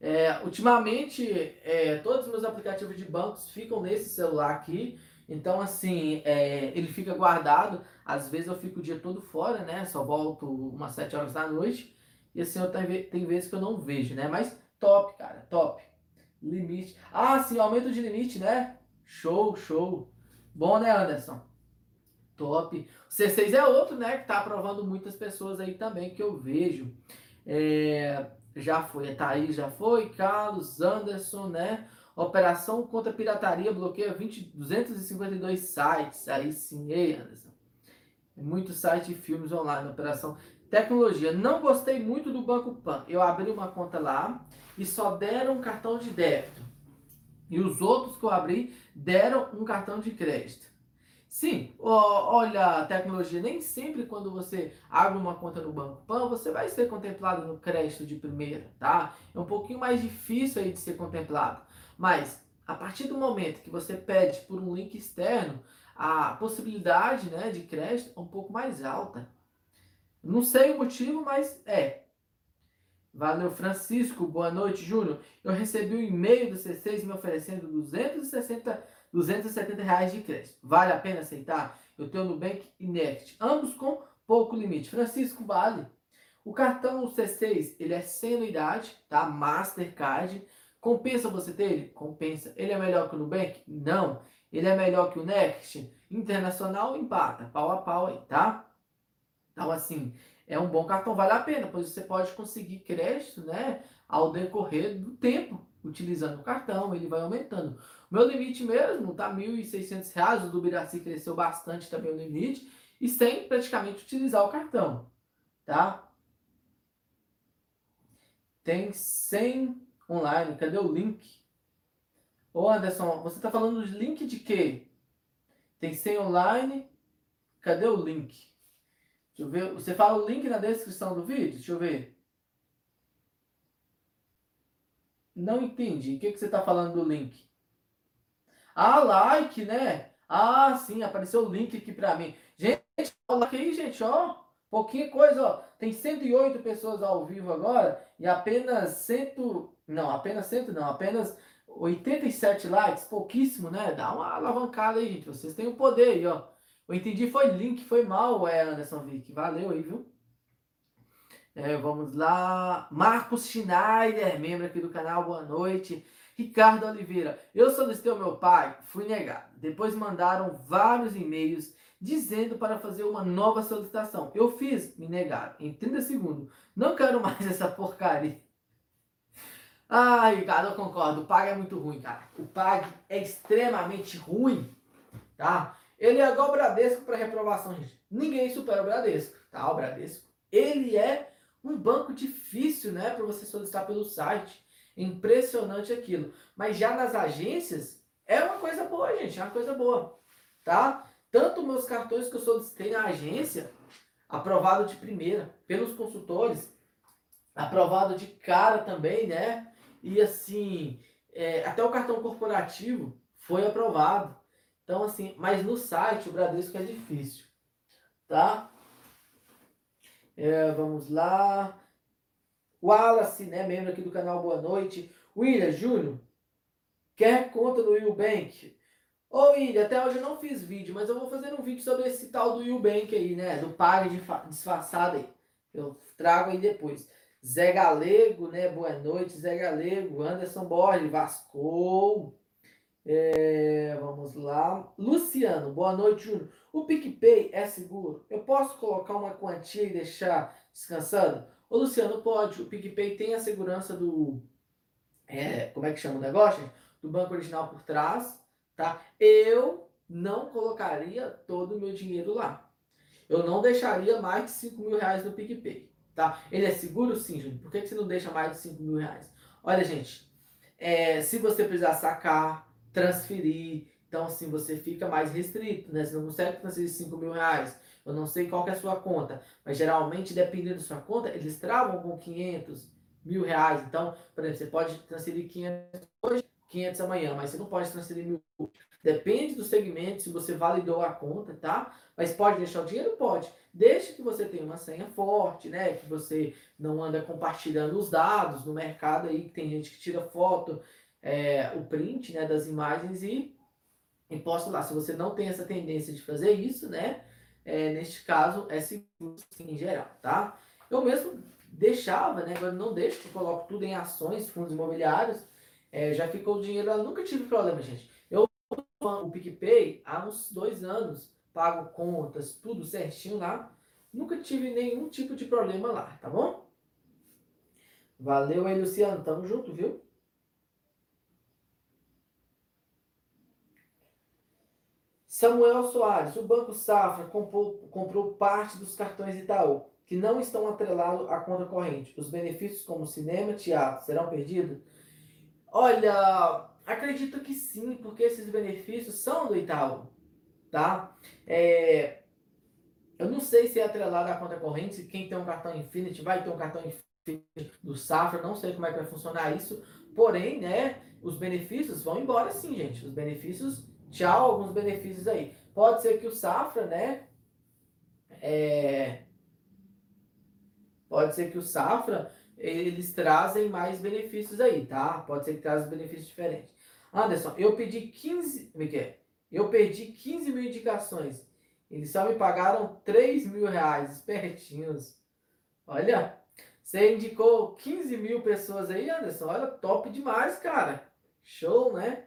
É, ultimamente, é, todos os meus aplicativos de bancos ficam nesse celular aqui. Então, assim, é, ele fica guardado. Às vezes eu fico o dia todo fora, né? Só volto umas 7 horas da noite. E assim, eu tem, vezes que eu não vejo, né? Mas top, cara, top. Limite. Ah, sim, aumento de limite, né? Show, show. Bom, né, Anderson? Top. O C6 é outro, né? Que tá aprovando muitas pessoas aí também, que eu vejo. É, já foi, a Thaís já foi, Carlos, Anderson, né? Operação contra pirataria bloqueia 20, 252 sites. Aí sim, ei, Anderson. Muitos sites e filmes online. Operação. Tecnologia. Não gostei muito do Banco Pan. Eu abri uma conta lá e só deram um cartão de débito. E os outros que eu abri deram um cartão de crédito. Sim, olha, tecnologia, nem sempre quando você abre uma conta no Banco Pan, você vai ser contemplado no crédito de primeira, tá? É um pouquinho mais difícil aí de ser contemplado. Mas, a partir do momento que você pede por um link externo, a possibilidade né, de crédito é um pouco mais alta. Não sei o motivo, mas é. Valeu, Francisco. Boa noite, Júnior. Eu recebi um e-mail do C6 me oferecendo 260, 270 reais de crédito. Vale a pena aceitar? Eu tenho Nubank e Next, ambos com pouco limite. Francisco, vale. O cartão C6, ele é sem anuidade, tá? Mastercard. Compensa você ter ele? Compensa. Ele é melhor que o Nubank? Não. Ele é melhor que o Next? Internacional empata, pau a pau aí, tá? Então, assim, é um bom cartão, vale a pena, pois você pode conseguir crédito, né, ao decorrer do tempo, utilizando o cartão, ele vai aumentando. O meu limite mesmo tá R$ 1.600, o do Biraci cresceu bastante também o limite, e sem praticamente utilizar o cartão, tá? Tem 100 online, cadê o link? Ô Anderson, você tá falando de link de quê? Tem 100 online, cadê o link? Deixa eu ver. Você fala o link na descrição do vídeo? Deixa eu ver. Não entendi. O que, que você está falando do link? Ah, like, né? Ah, sim, apareceu o link aqui para mim. Gente, olha aqui, gente, ó. Pouquinha coisa, ó. Tem 108 pessoas ao vivo agora e apenas 100. Não, apenas 100 não, apenas 87 likes. Pouquíssimo, né? Dá uma alavancada aí, gente. Vocês têm o poder aí, ó. Eu entendi, foi link, foi mal, é, Anderson Vick. Valeu aí, viu? É, vamos lá. Marcos Schneider, membro aqui do canal, boa noite. Ricardo Oliveira, eu solicitei ao meu pai, fui negado. Depois mandaram vários e-mails dizendo para fazer uma nova solicitação. Eu fiz, me negaram em 30 segundos. Não quero mais essa porcaria. Ah, Ricardo, eu concordo. O PAG é muito ruim, cara. O PAG é extremamente ruim, tá? Ele é igual o Bradesco para reprovação, gente. Ninguém supera o Bradesco, tá? O Bradesco, ele é Um banco difícil, né, para você solicitar pelo site. Impressionante aquilo. Mas já nas agências, é uma coisa boa, gente, é uma coisa boa, tá? Tanto meus cartões que eu solicitei na agência, aprovado de primeira, pelos consultores, aprovado de cara também, né? E assim, é, até o cartão corporativo foi aprovado. Então, assim, mas no site o Bradesco é difícil, tá? É, vamos lá. Wallace, né, membro aqui do canal Boa Noite. William Júnior, quer conta do Bank? Ô William, até hoje eu não fiz vídeo, mas eu vou fazer um vídeo sobre esse tal do Bank aí, né, do pague disfarçado aí. Eu trago aí depois. Zé Galego, né, boa noite, Zé Galego. Anderson Borges, Vasco. É, vamos lá. Luciano, boa noite, Júnior. O PicPay é seguro? Eu posso colocar uma quantia e deixar descansando? Ô, Luciano, pode. O PicPay tem a segurança do. É, como é que chama o negócio? Do banco original por trás, tá? Eu não colocaria todo o meu dinheiro lá. Eu não deixaria mais de 5 mil reais no PicPay, tá? Ele é seguro? Sim, Júnior. Por que, que você não deixa mais de 5 mil reais? Olha, gente, é, se você precisar sacar, transferir, então assim, você fica mais restrito, né? Você não consegue transferir 5 mil reais. Eu não sei qual é a sua conta, mas geralmente, dependendo da sua conta, eles travam com 500 mil reais. Então, por exemplo, você pode transferir 500 hoje, 500 amanhã, mas você não pode transferir mil. Depende do segmento, se você validou a conta, tá? Mas pode deixar o dinheiro? Pode. Desde que você tenha uma senha forte, né? Que você não anda compartilhando os dados no mercado aí, que tem gente que tira foto, é, o print né, das imagens e, e posta lá. Se você não tem essa tendência de fazer isso, né? é, neste caso, é seguro sim, em geral, tá? Eu mesmo deixava, né? Agora não deixo, eu coloco tudo em ações, fundos imobiliários, é, já ficou o dinheiro lá, nunca tive problema, gente. Eu o PicPay há uns dois anos, pago contas, tudo certinho lá, nunca tive nenhum tipo de problema lá, tá bom? Valeu aí, Luciano, tamo junto, viu? Samuel Soares, o Banco Safra comprou, comprou parte dos cartões Itaú, que não estão atrelados à conta corrente. Os benefícios como cinema, teatro, serão perdidos? Olha, acredito que sim, porque esses benefícios são do Itaú, tá? É, eu não sei se é atrelado à conta corrente, se quem tem um cartão Infinity vai ter um cartão Infinity do Safra, não sei como é que vai funcionar isso, porém, né, os benefícios vão embora sim, gente. Os benefícios tchau, alguns benefícios aí. Pode ser que o Safra, né? É, pode ser que o Safra eles trazem mais benefícios aí, tá? Pode ser que trazem benefícios diferentes. Anderson, eu pedi 15. Miguel, eu perdi 15 mil indicações. Eles só me pagaram 3 mil reais, espertinhos. Olha, você indicou 15 mil pessoas aí, Anderson. Olha, top demais, cara. Show, né?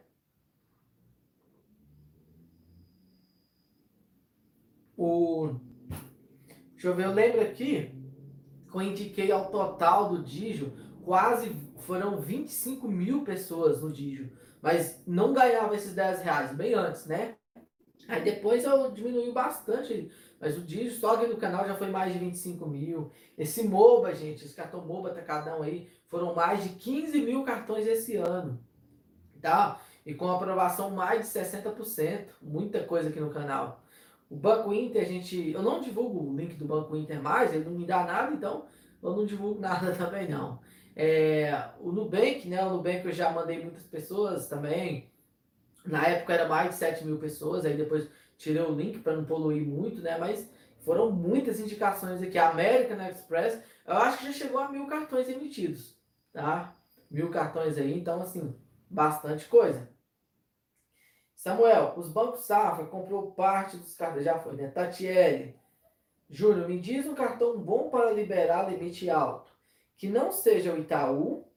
O... Deixa eu ver, eu lembro aqui que eu indiquei ao total do Digio, quase foram 25 mil pessoas no Digio, mas não ganhava esses 10 reais, bem antes, né? Aí depois eu diminui bastante, mas o Digio só aqui no canal já foi mais de 25 mil. Esse MOBA, gente, esse cartão MOBA Tacadão aí, foram mais de 15 mil cartões esse ano, tá? E com aprovação mais de 60%, muita coisa aqui no canal. O Banco Inter, a gente. Eu não divulgo o link do Banco Inter mais, ele não me dá nada, então eu não divulgo nada também não. É, o Nubank, né? O Nubank eu já mandei muitas pessoas também. Na época era mais de 7 mil pessoas, aí depois tirei o link para não poluir muito, né? Mas foram muitas indicações aqui. A American Express, eu acho que já chegou a mil cartões emitidos, tá? Mil cartões aí, então assim, bastante coisa. Samuel, os bancos Safra comprou parte dos cartões. Já foi, né? Tatiele. Júnior, me diz um cartão bom para liberar limite alto. Que não seja o Itaú,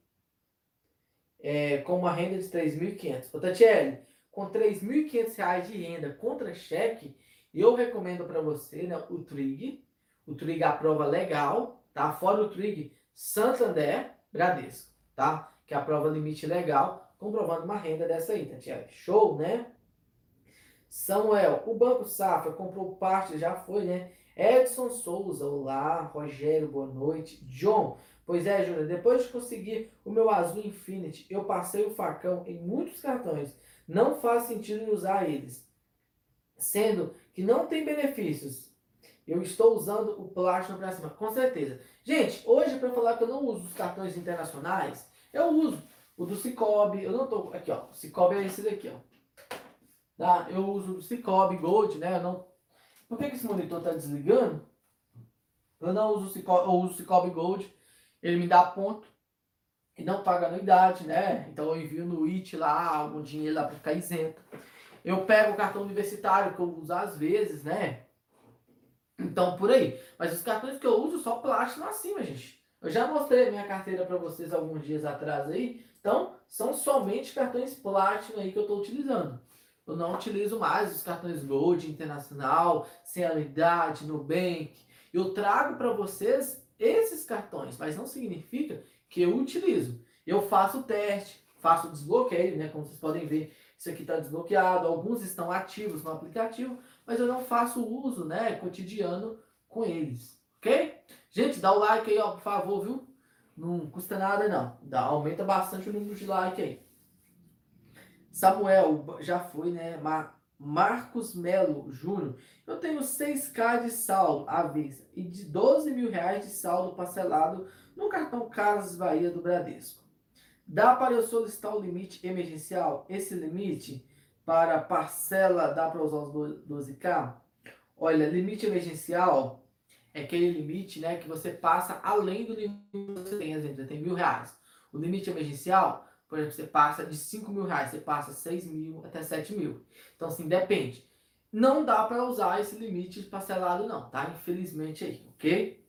é, com uma renda de 3.500. Ô, Tatiele, com 3.500 reais de renda contra cheque, eu recomendo para você né, o Trig. O Trig aprova legal, tá? Fora o Trig, Santander, Bradesco, tá? Que aprova limite legal, comprovando uma renda dessa aí, Tatiele. Show, né? Samuel, o Banco Safra comprou parte, já foi, né? Edson Souza, olá. Rogério, boa noite. John, pois é, Júnior, depois de conseguir o meu azul Infinity, eu passei o facão em muitos cartões. Não faz sentido usar eles. Sendo que não tem benefícios. Eu estou usando o Platinum para cima, com certeza. Gente, hoje para falar que eu não uso os cartões internacionais, eu uso o do Cicobi, eu não tô aqui, ó. O Cicobi é esse daqui, ó. Tá? Eu uso o Cicobi Gold, né? Eu não Por que, que esse monitor tá desligando? Eu não uso o Cicobi, eu uso o Cicobi Gold. Ele me dá ponto e não paga anuidade, né? Então eu envio no IT lá algum dinheiro lá para ficar isento. Eu pego o cartão universitário que eu uso às vezes, né? Então, por aí. Mas os cartões que eu uso só plástico acima, gente. Eu já mostrei a minha carteira para vocês alguns dias atrás aí. Então, são somente cartões Platinum aí que eu estou utilizando. Eu não utilizo mais os cartões Gold Internacional, sem anuidade, Nubank. Eu trago para vocês esses cartões, mas não significa que eu utilizo. Eu faço o teste, faço o desbloqueio, né? Como vocês podem ver, isso aqui está desbloqueado. Alguns estão ativos no aplicativo, mas eu não faço uso, né, cotidiano com eles, ok? Gente, dá o like aí, ó, por favor, viu? Não custa nada, não. Dá, aumenta bastante o número de like aí. Samuel, já foi, né? Mar Marcos Melo Júnior. Eu tenho 6K de saldo à vista e de 12 mil reais de saldo parcelado no cartão Casas Bahia do Bradesco. Dá para eu solicitar o limite emergencial? Esse limite para parcela dá para usar os 12K? Olha, limite emergencial é aquele limite né, que você passa além do limite que você tem. Exemplo, você tem mil reais. O limite emergencial, por exemplo, você passa de 5 mil reais, você passa 6 mil até 7 mil. Então, assim, depende. Não dá para usar esse limite parcelado, não, tá? Infelizmente aí, ok?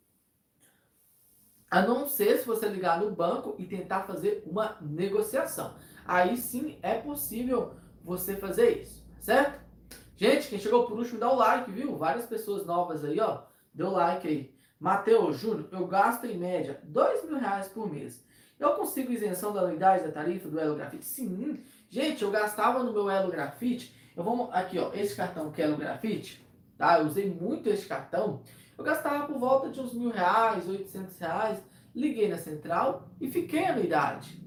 A não ser se você ligar no banco e tentar fazer uma negociação. Aí sim é possível você fazer isso, certo? Gente, quem chegou por último, dá o like, viu? Várias pessoas novas aí, ó. Deu like aí. Mateus Júnior, eu gasto em média dois mil reais por mês. Eu consigo isenção da anuidade da tarifa do Elo Grafite? Sim. Gente, eu gastava no meu Elo Grafite. Eu vou aqui, ó, esse cartão que é Elo Grafite, tá? Eu usei muito esse cartão. Eu gastava por volta de uns mil reais, oitocentos reais. Liguei na central e fiquei anuidade,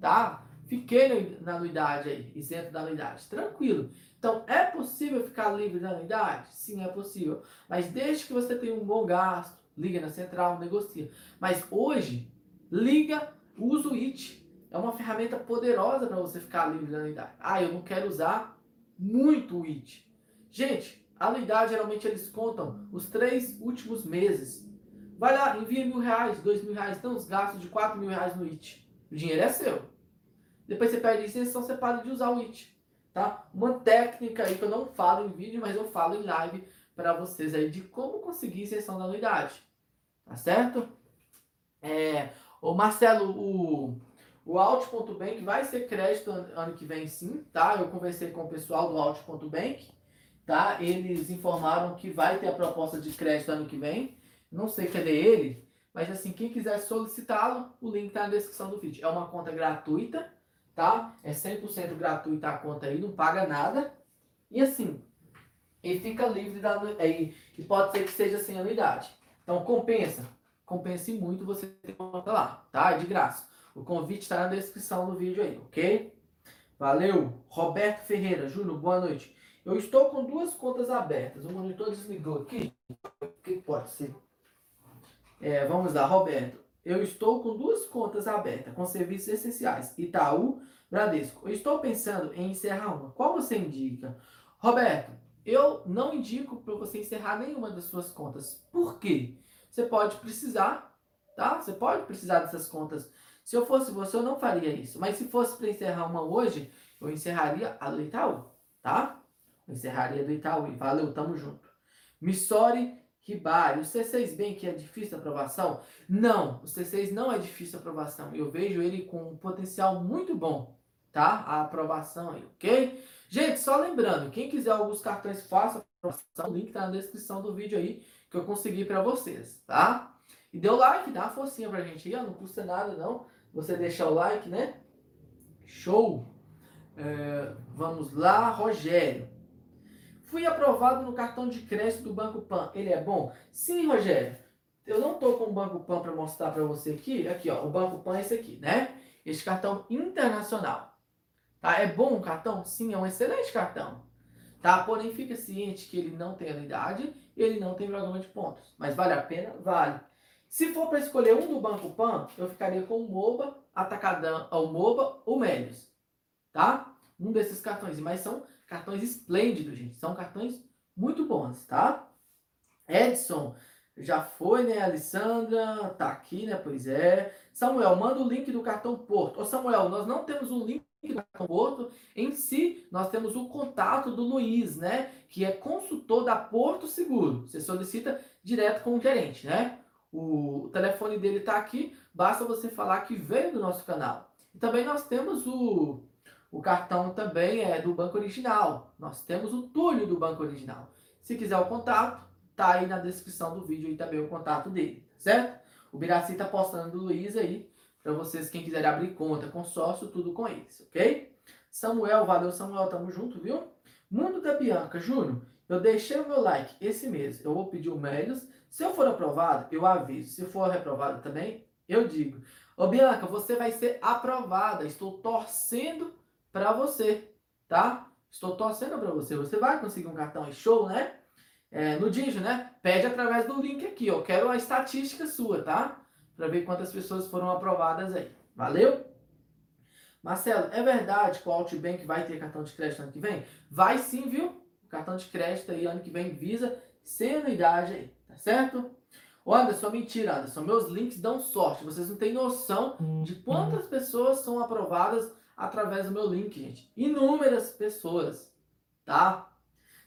tá? Fiquei na anuidade aí, isento da anuidade. Tranquilo. Então, é possível ficar livre da anuidade? Sim, é possível. Mas desde que você tenha um bom gasto, liga na central, negocia. Mas hoje, liga, usa o IT. É uma ferramenta poderosa para você ficar livre da anuidade. Ah, eu não quero usar muito o IT. Gente, a anuidade geralmente eles contam os três últimos meses. Vai lá, envia mil reais, dois mil reais, então os gastos de quatro mil reais no IT. O dinheiro é seu. Depois você pede isenção, você para de usar o IT. Tá? Uma técnica aí que eu não falo em vídeo, mas eu falo em live para vocês aí de como conseguir isenção da anuidade. Tá certo? É, o Marcelo, o, o Alt.bank vai ser crédito ano que vem sim, tá? Eu conversei com o pessoal do Alt.bank, tá? Eles informaram que vai ter a proposta de crédito ano que vem. Não sei cadê ele, mas assim, quem quiser solicitá-lo, o link está na descrição do vídeo. É uma conta gratuita, tá? É 100% gratuita a conta aí, não paga nada. E assim, ele fica livre da e pode ser que seja sem anuidade. Então compensa, compense muito você ter conta lá, tá? É de graça. O convite está na descrição do vídeo aí, ok? Valeu. Roberto Ferreira, Júnior, boa noite. Eu estou com duas contas abertas. O monitor desligou aqui. O que pode ser? É, vamos lá, Roberto eu estou com duas contas abertas com serviços essenciais, Itaú, Bradesco. Eu estou pensando em encerrar uma. Qual você indica? Roberto, eu não indico para você encerrar nenhuma das suas contas. Por quê? Você pode precisar, tá? Você pode precisar dessas contas. Se eu fosse você, eu não faria isso. Mas se fosse para encerrar uma hoje, eu encerraria a do Itaú, tá? Eu encerraria do Itaú. Valeu, tamo junto. Missori Ribari, o C6 bem que é difícil a aprovação? Não, o C6 não é difícil a aprovação. Eu vejo ele com um potencial muito bom, tá? A aprovação aí, ok? Gente, só lembrando, quem quiser alguns cartões fáceis aprovação, o link tá na descrição do vídeo aí que eu consegui para vocês, tá? E o like, dá uma forcinha pra gente aí, não custa nada não. Você deixar o like, né? Show! É, vamos lá, Rogério. Fui aprovado no cartão de crédito do Banco Pan. Ele é bom? Sim, Rogério. Eu não estou com o Banco Pan para mostrar para você aqui. Aqui, ó. O Banco Pan é esse aqui, né? Esse cartão internacional. Tá? É bom o cartão? Sim, é um excelente cartão. Tá? Porém, fica ciente que ele não tem anuidade e ele não tem programa de pontos. Mas vale a pena? Vale. Se for para escolher um do Banco Pan, eu ficaria com o MOBA, Atacadão, o MOBA ou Melios. Tá? Um desses cartões. Mas são cartões esplêndidos, gente. São cartões muito bons, tá? Edson, já foi, né? Alessandra, tá aqui, né? Pois é. Samuel, manda o link do cartão Porto. Ô, Samuel, nós não temos o link do cartão Porto. Em si, nós temos o contato do Luiz, né? Que é consultor da Porto Seguro. Você solicita direto com o gerente, né? O telefone dele tá aqui. Basta você falar que veio do nosso canal. E também nós temos o o cartão também é do Banco Original. Nós temos o Túlio do Banco Original. Se quiser o contato, tá aí na descrição do vídeo e também o contato dele, certo? O Biraci tá postando o Luiz aí para vocês quem quiser abrir conta, consórcio, tudo com eles, ok? Samuel, valeu Samuel, tamo junto, viu? Mundo da Bianca, Júnior, eu deixei o meu like esse mês, eu vou pedir o Melios. Se eu for aprovado, eu aviso. Se for reprovado também, eu digo. Ô Bianca, você vai ser aprovada. Estou torcendo para você, tá? Estou torcendo para você. Você vai conseguir um cartão show, né? É, no Digio, né? Pede através do link aqui, ó. Quero a estatística sua, tá? Para ver quantas pessoas foram aprovadas aí. Valeu? Marcelo, é verdade que o Outbank vai ter cartão de crédito ano que vem? Vai sim, viu? O cartão de crédito aí ano que vem visa sem anuidade aí, tá certo? Ô Anderson, mentira, Anderson. Meus links dão sorte. Vocês não têm noção de quantas pessoas são aprovadas através do meu link, gente. Inúmeras pessoas, tá?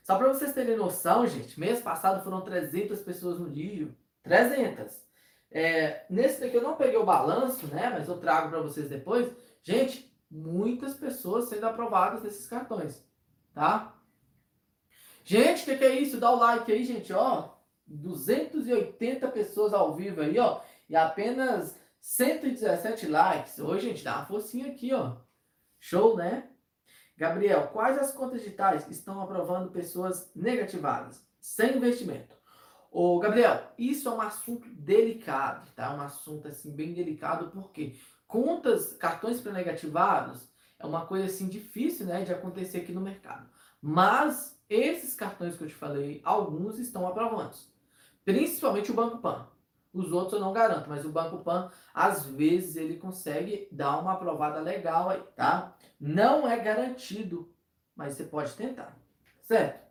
Só para vocês terem noção, gente, mês passado foram 300 pessoas no dia. 300. É, nesse daqui eu não peguei o balanço, né? Mas eu trago para vocês depois. Gente, muitas pessoas sendo aprovadas desses cartões, tá? Gente, o que, que, é isso? Dá o like aí, gente, ó. 280 pessoas ao vivo aí, ó. E apenas 117 likes. Hoje, gente, dá uma forcinha aqui, ó. Show, né? Gabriel, quais as contas digitais estão aprovando pessoas negativadas, sem investimento? Ô, Gabriel, isso é um assunto delicado, tá? Um assunto, assim, bem delicado, porque contas, cartões para negativados é uma coisa, assim, difícil, né, de acontecer aqui no mercado. Mas esses cartões que eu te falei, alguns estão aprovando. Principalmente o Banco Pan. Os outros eu não garanto, mas o Banco Pan, às vezes, ele consegue dar uma aprovada legal aí, tá? Não é garantido, mas você pode tentar, certo?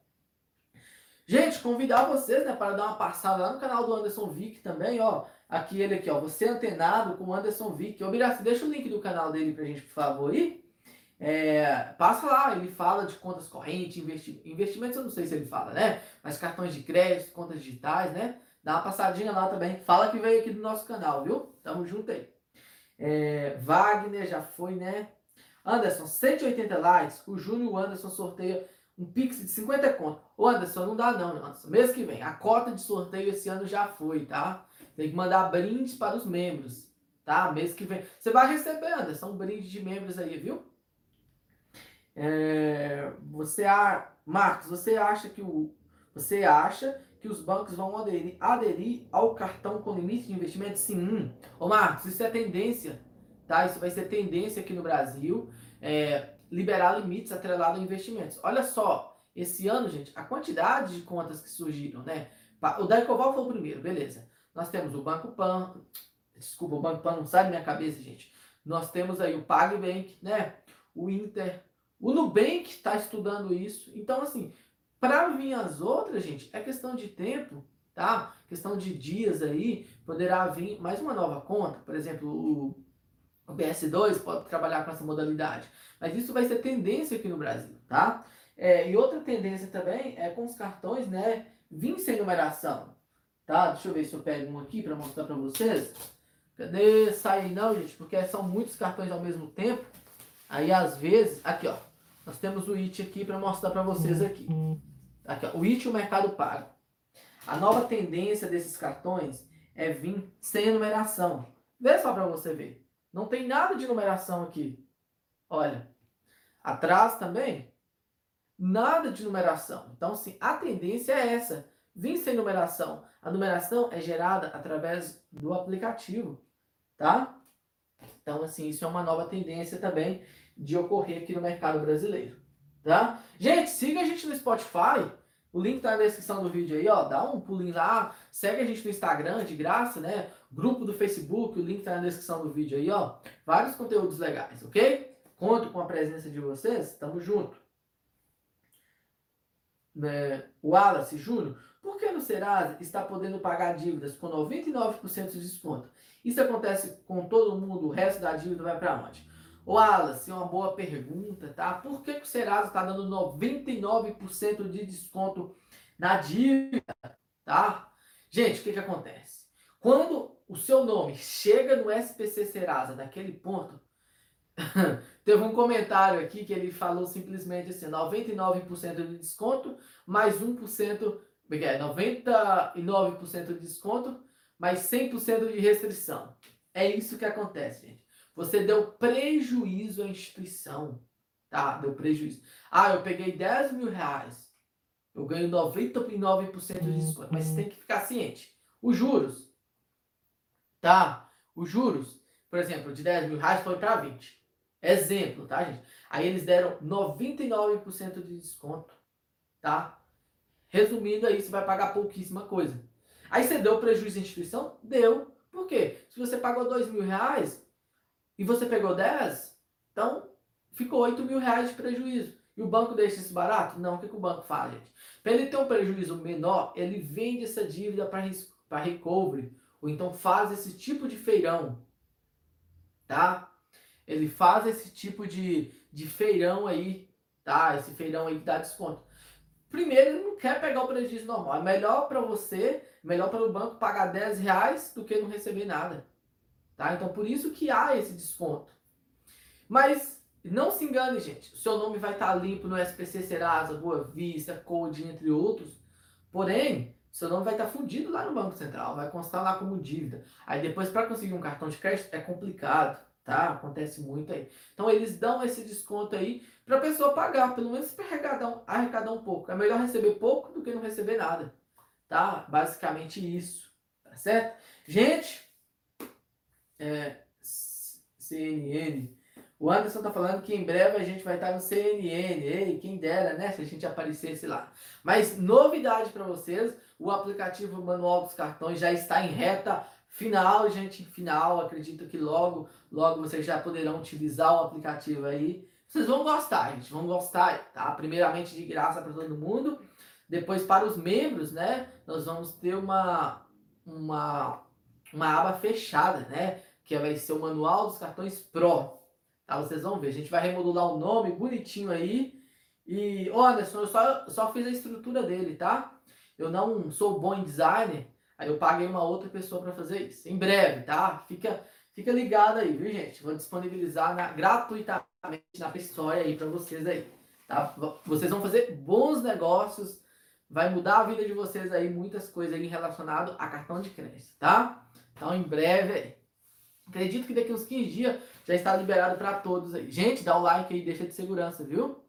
Gente, convidar vocês, né, para dar uma passada lá no canal do Anderson Vick também, ó. Aqui ele aqui, ó, você antenado com o Anderson Vick. Ô, Miraci, deixa o link do canal dele pra gente, por favor, aí. É, passa lá, ele fala de contas correntes, investi investimentos, eu não sei se ele fala, né? Mas cartões de crédito, contas digitais, né? Dá uma passadinha lá também. Fala que veio aqui do nosso canal, viu? Tamo junto aí. É, Wagner já foi, né? Anderson, 180 likes. O Júnior Anderson sorteia um Pix de 50 conto. Ô Anderson, não dá não, Anderson. Mês que vem. A cota de sorteio esse ano já foi, tá? Tem que mandar brindes para os membros, tá? Mês que vem. Você vai receber, Anderson, um brinde de membros aí, viu? É, você, a, Marcos, você acha que o, você acha que os bancos vão aderir, aderir ao cartão com limite de investimento? Sim. Ô Marcos, isso é tendência, tá? Isso vai ser tendência aqui no Brasil, é, liberar limites atrelados a investimentos. Olha só, esse ano, gente, a quantidade de contas que surgiram, né? O Daicoval foi o primeiro, beleza. Nós temos o Banco Pan, desculpa, o Banco Pan não sai da minha cabeça, gente. Nós temos aí o PagBank, né? O Inter, o Nubank está estudando isso. Então, assim, para vir as outras, gente, é questão de tempo, tá? Questão de dias aí, poderá vir mais uma nova conta. Por exemplo, o, o BS2 pode trabalhar com essa modalidade. Mas isso vai ser tendência aqui no Brasil, tá? É, e outra tendência também é com os cartões, né? Vim sem numeração, tá? Deixa eu ver se eu pego um aqui para mostrar para vocês. Cadê? Sai não, gente, porque são muitos cartões ao mesmo tempo. Aí às vezes, aqui ó, nós temos o IT aqui para mostrar para vocês aqui. Aqui, ó, o IT e o Mercado Pago. A nova tendência desses cartões é vir sem numeração. Vê só para você ver. Não tem nada de numeração aqui. Olha. Atrás também. nada de numeração. Então, sim, a tendência é essa. Vim sem numeração. A numeração é gerada através do aplicativo, tá? Então, assim, isso é uma nova tendência também de ocorrer aqui no mercado brasileiro, tá? Gente, siga a gente no Spotify. O link tá na descrição do vídeo aí, ó. Dá um pulinho lá. Segue a gente no Instagram, de graça, né? Grupo do Facebook, o link tá na descrição do vídeo aí, ó. Vários conteúdos legais, ok? Conto com a presença de vocês. Tamo junto. Né? O Wallace Júnior, por que no Serasa está podendo pagar dívidas com 99% de desconto? Isso acontece com todo mundo, o resto da dívida vai para onde? Wallace, uma boa pergunta, tá? Por que, que o Serasa está dando 99% de desconto na dívida, tá? Gente, o que, que acontece? Quando o seu nome chega no SPC Serasa daquele ponto, Teve um comentário aqui que ele falou simplesmente assim: 99% de desconto, mais 1%, é 99% de desconto, mais 100% de restrição. É isso que acontece, gente. Você deu prejuízo à instituição. Tá? Deu prejuízo. Ah, eu peguei 10 mil reais. Eu ganho 99% de desconto. Mas você tem que ficar ciente. Os juros. Tá? Os juros, por exemplo, de 10 mil reais foi para 20. Exemplo, tá, gente? Aí eles deram 99% de desconto, tá? Resumindo aí, você vai pagar pouquíssima coisa. Aí você deu prejuízo à instituição? Deu. Por quê? Se você pagou 2 mil reais e você pegou 10, então ficou 8 mil reais de prejuízo. E o banco deixa isso barato? Não, o que, que o banco faz, gente? Para ele ter um prejuízo menor, ele vende essa dívida para recovery. Ou então faz esse tipo de feirão. Tá? Ele faz esse tipo de, de feirão aí, tá? Esse feirão aí que dá desconto. Primeiro, ele não quer pegar o prejuízo normal. É melhor para você, melhor para o banco pagar 10 reais do que não receber nada. Tá? Então, por isso que há esse desconto. Mas não se engane, gente. O seu nome vai estar limpo no SPC Serasa, Boa Vista, Code, entre outros. Porém, seu nome vai estar fundido lá no Banco Central, vai constar lá como dívida. Aí depois, para conseguir um cartão de crédito, é complicado tá? Acontece muito aí. Então eles dão esse desconto aí para a pessoa pagar, pelo menos arrecadar, arrecadar um pouco. É melhor receber pouco do que não receber nada, tá? Basicamente isso, tá certo? Gente, é, CNN. O Anderson tá falando que em breve a gente vai estar no CNN. Ei, quem dera, né? Se a gente aparecesse lá. Mas novidade para vocês, o aplicativo Manual dos Cartões já está em reta Final, gente, final, acredito que logo, logo vocês já poderão utilizar o aplicativo aí. Vocês vão gostar, gente, vão gostar, tá? Primeiramente de graça para todo mundo, depois para os membros, né? Nós vamos ter uma uma uma aba fechada, né? Que vai ser o manual dos cartões Pro. Tá? Vocês vão ver, a gente vai remodular o nome bonitinho aí. E, Anderson, eu só, só fiz a estrutura dele, tá? Eu não sou bom em design, Aí eu paguei uma outra pessoa para fazer isso. Em breve, tá? Fica, fica ligado aí, viu, gente? Vou disponibilizar na, gratuitamente na história aí para vocês aí. Tá? Vocês vão fazer bons negócios, vai mudar a vida de vocês aí, muitas coisas aí relacionado a cartão de crédito, tá? Então, em breve aí. Acredito que daqui uns 15 dias já está liberado para todos aí. Gente, dá o like aí, deixa de segurança, viu?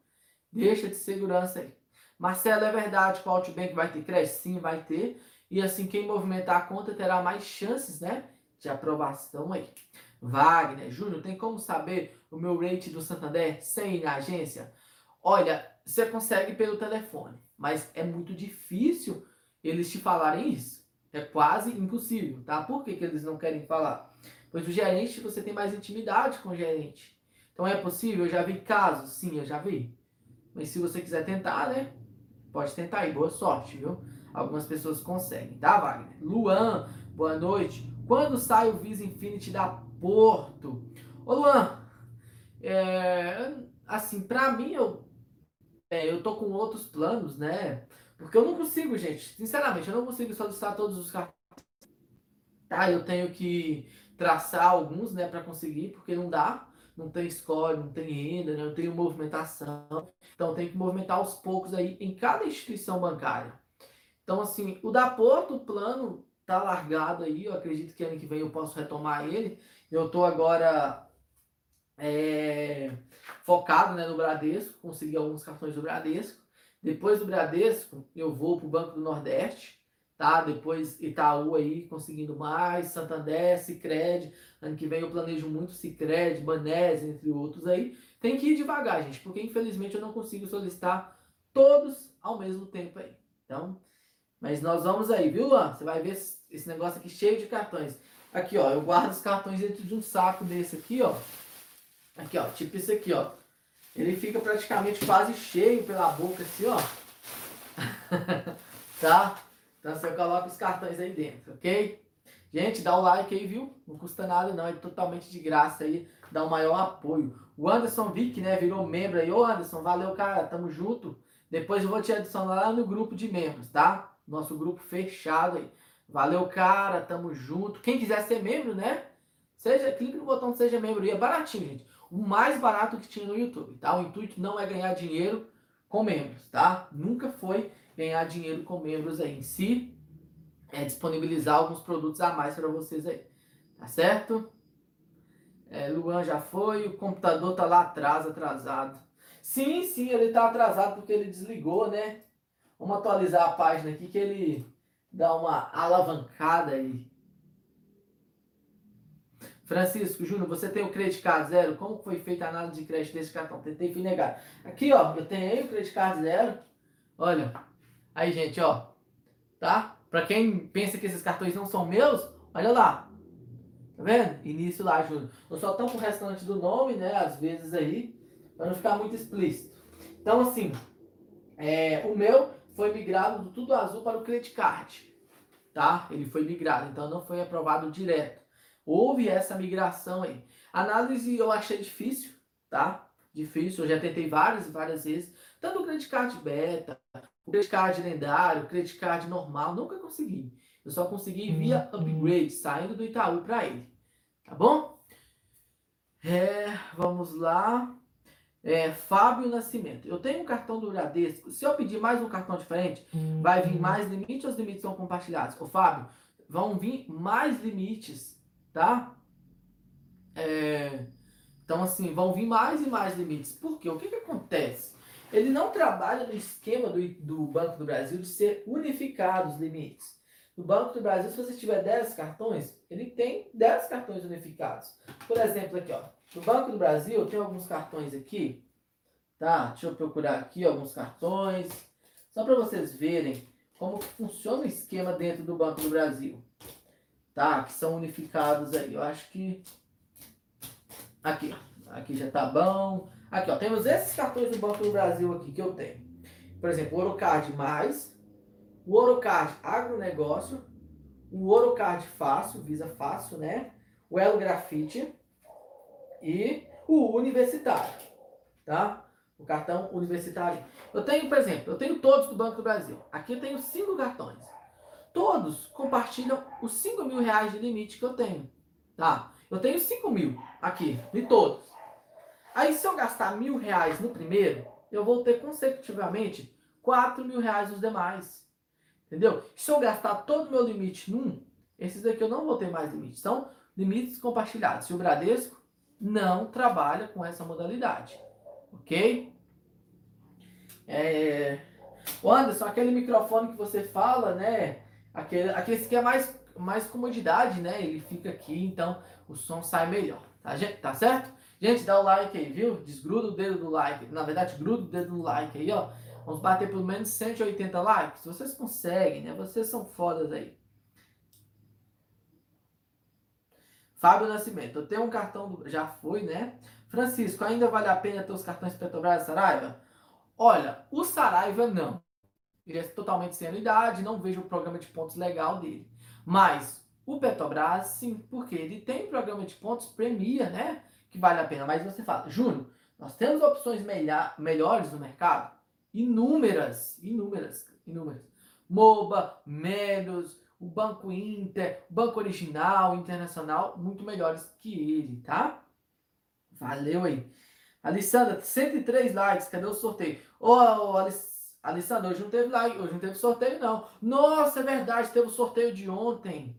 Deixa de segurança aí. Marcelo, é verdade que o Outbank vai ter crédito? Sim, vai ter. E assim, quem movimentar a conta terá mais chances, né? De aprovação aí. Wagner, Júnior, tem como saber o meu rate do Santander sem ir na agência? Olha, você consegue pelo telefone, mas é muito difícil eles te falarem isso. É quase impossível, tá? Por que, que eles não querem falar? Pois o gerente, você tem mais intimidade com o gerente. Então é possível? Eu já vi casos? Sim, eu já vi. Mas se você quiser tentar, né? Pode tentar aí. Boa sorte, viu? Algumas pessoas conseguem, tá, Wagner? Luan, boa noite. Quando sai o Visa Infinity da Porto? Ô, Luan, é, assim, pra mim, eu, é, eu tô com outros planos, né? Porque eu não consigo, gente. Sinceramente, eu não consigo solicitar todos os cartões. Tá, eu tenho que traçar alguns, né, para conseguir, porque não dá. Não tem score, não tem renda, né, não tem movimentação. Então, tem que movimentar aos poucos aí em cada instituição bancária. Então, assim, o da Porto, o plano tá largado aí. Eu acredito que ano que vem eu posso retomar ele. Eu tô agora é, focado né, no Bradesco, consegui alguns cartões do Bradesco. Depois do Bradesco, eu vou para o Banco do Nordeste, tá? Depois Itaú aí conseguindo mais, Santander, Sicredi. Ano que vem eu planejo muito Sicredi, Banese, entre outros aí. Tem que ir devagar, gente, porque infelizmente eu não consigo solicitar todos ao mesmo tempo aí. Então, mas nós vamos aí, viu, Luan? Você vai ver esse negócio aqui cheio de cartões. Aqui, ó, eu guardo os cartões dentro de um saco desse aqui, ó. Aqui, ó, tipo isso aqui, ó. Ele fica praticamente quase cheio pela boca, assim, ó. tá? Então você coloca os cartões aí dentro, ok? Gente, dá o like aí, viu? Não custa nada não, é totalmente de graça aí, dá o maior apoio. O Anderson Vick, né, virou membro aí. Ô Anderson, valeu, cara, tamo junto. Depois eu vou te adicionar lá no grupo de membros, tá? Nosso grupo fechado aí. Valeu, cara, tamo junto. Quem quiser ser membro, né? Seja, clique no botão Seja Membro e é baratinho, gente o mais barato que tinha no YouTube, tá? O intuito não é ganhar dinheiro com membros, tá? Nunca foi ganhar dinheiro com membros aí em si, é disponibilizar alguns produtos a mais para vocês aí, tá certo? É, Luan já foi, o computador tá lá atrás, atrasado. Sim, sim, ele tá atrasado porque ele desligou, né? Vamos atualizar a página aqui que ele dá uma alavancada aí. Francisco, Júnior, você tem o Credit Card Zero? Como foi feita a análise de crédito desse cartão? Tentei fui negar. Aqui, ó, eu tenho aí o Credit Card Zero. Olha, aí, gente, ó. Tá? Pra quem pensa que esses cartões não são meus, olha lá. Tá vendo? Início lá, Júnior. Eu só tampo o restante do nome, né? Às vezes aí, pra não ficar muito explícito. Então, assim, é, o meu foi migrado do tudo azul para o Credit Card. Tá? Ele foi migrado, então não foi aprovado direto. Houve essa migração aí. Análise eu achei difícil, tá? Difícil, eu já tentei várias, várias vezes. Tanto o credit card beta, o credit card lendário, o credit card normal, nunca consegui. Eu só consegui via uhum. upgrade, saindo do Itaú para ele. Tá bom? É, vamos lá. É, Fábio Nascimento. Eu tenho um cartão do Bradesco. Se eu pedir mais um cartão diferente, vai vir uhum. mais limites ou os limites são compartilhados? Ô, Fábio, vão vir mais limites tá? É, então, assim, vão vir mais e mais limites. Por quê? O que, que acontece? Ele não trabalha no esquema do, do Banco do Brasil de ser unificado os limites. No Banco do Brasil, se você tiver 10 cartões, ele tem 10 cartões unificados. Por exemplo, aqui, ó. No Banco do Brasil, tenho alguns cartões aqui. Tá? Deixa eu procurar aqui alguns cartões. Só para vocês verem como funciona o esquema dentro do Banco do Brasil tá? Que são unificados aí. Eu acho que aqui, ó. aqui já tá bom. Aqui, ó, temos esses cartões do Banco do Brasil aqui que eu tenho. Por exemplo, o Orocard mais, o Orocard agronegócio, o Orocard fácil, Visa fácil, né? O Elo Grafite e o universitário, tá? O cartão universitário. Eu tenho, por exemplo, eu tenho todos do Banco do Brasil. Aqui eu tenho cinco cartões todos compartilham os 5 mil reais de limite que eu tenho. Tá? Eu tenho 5 mil aqui, de todos. Aí se eu gastar mil reais no primeiro, eu vou ter consecutivamente 4 mil reais nos demais. Entendeu? Se eu gastar todo o meu limite num, esses aqui eu não vou ter mais limite. São limites compartilhados. E o Bradesco não trabalha com essa modalidade. Ok? É... O Anderson, aquele microfone que você fala, né? Aquele, aquele que é mais, mais comodidade, né? Ele fica aqui, então o som sai melhor. Tá, gente? tá certo? Gente, dá o like aí, viu? Desgruda o dedo do like. Na verdade, gruda o dedo no like aí, ó. Vamos bater pelo menos 180 likes. Vocês conseguem, né? Vocês são fodas aí. Fábio Nascimento, eu tenho um cartão, do... já foi, né? Francisco, ainda vale a pena ter os cartões Petrobras Saraiva? Olha, o Saraiva não ele é totalmente sem anuidade, não vejo o programa de pontos legal dele. Mas o Petrobras, sim, porque ele tem programa de pontos, premia, né? Que vale a pena. Mas você fala, Júnior, nós temos opções melhor, melhores no mercado? Inúmeras, inúmeras, inúmeras. MOBA, Menos, o Banco Inter, o Banco Original, Internacional, muito melhores que ele, tá? Valeu aí. Alessandra, 103 likes, cadê o sorteio? Ô, oh, Alessandra, hoje não teve live, hoje não teve sorteio, não. Nossa, é verdade, teve o sorteio de ontem.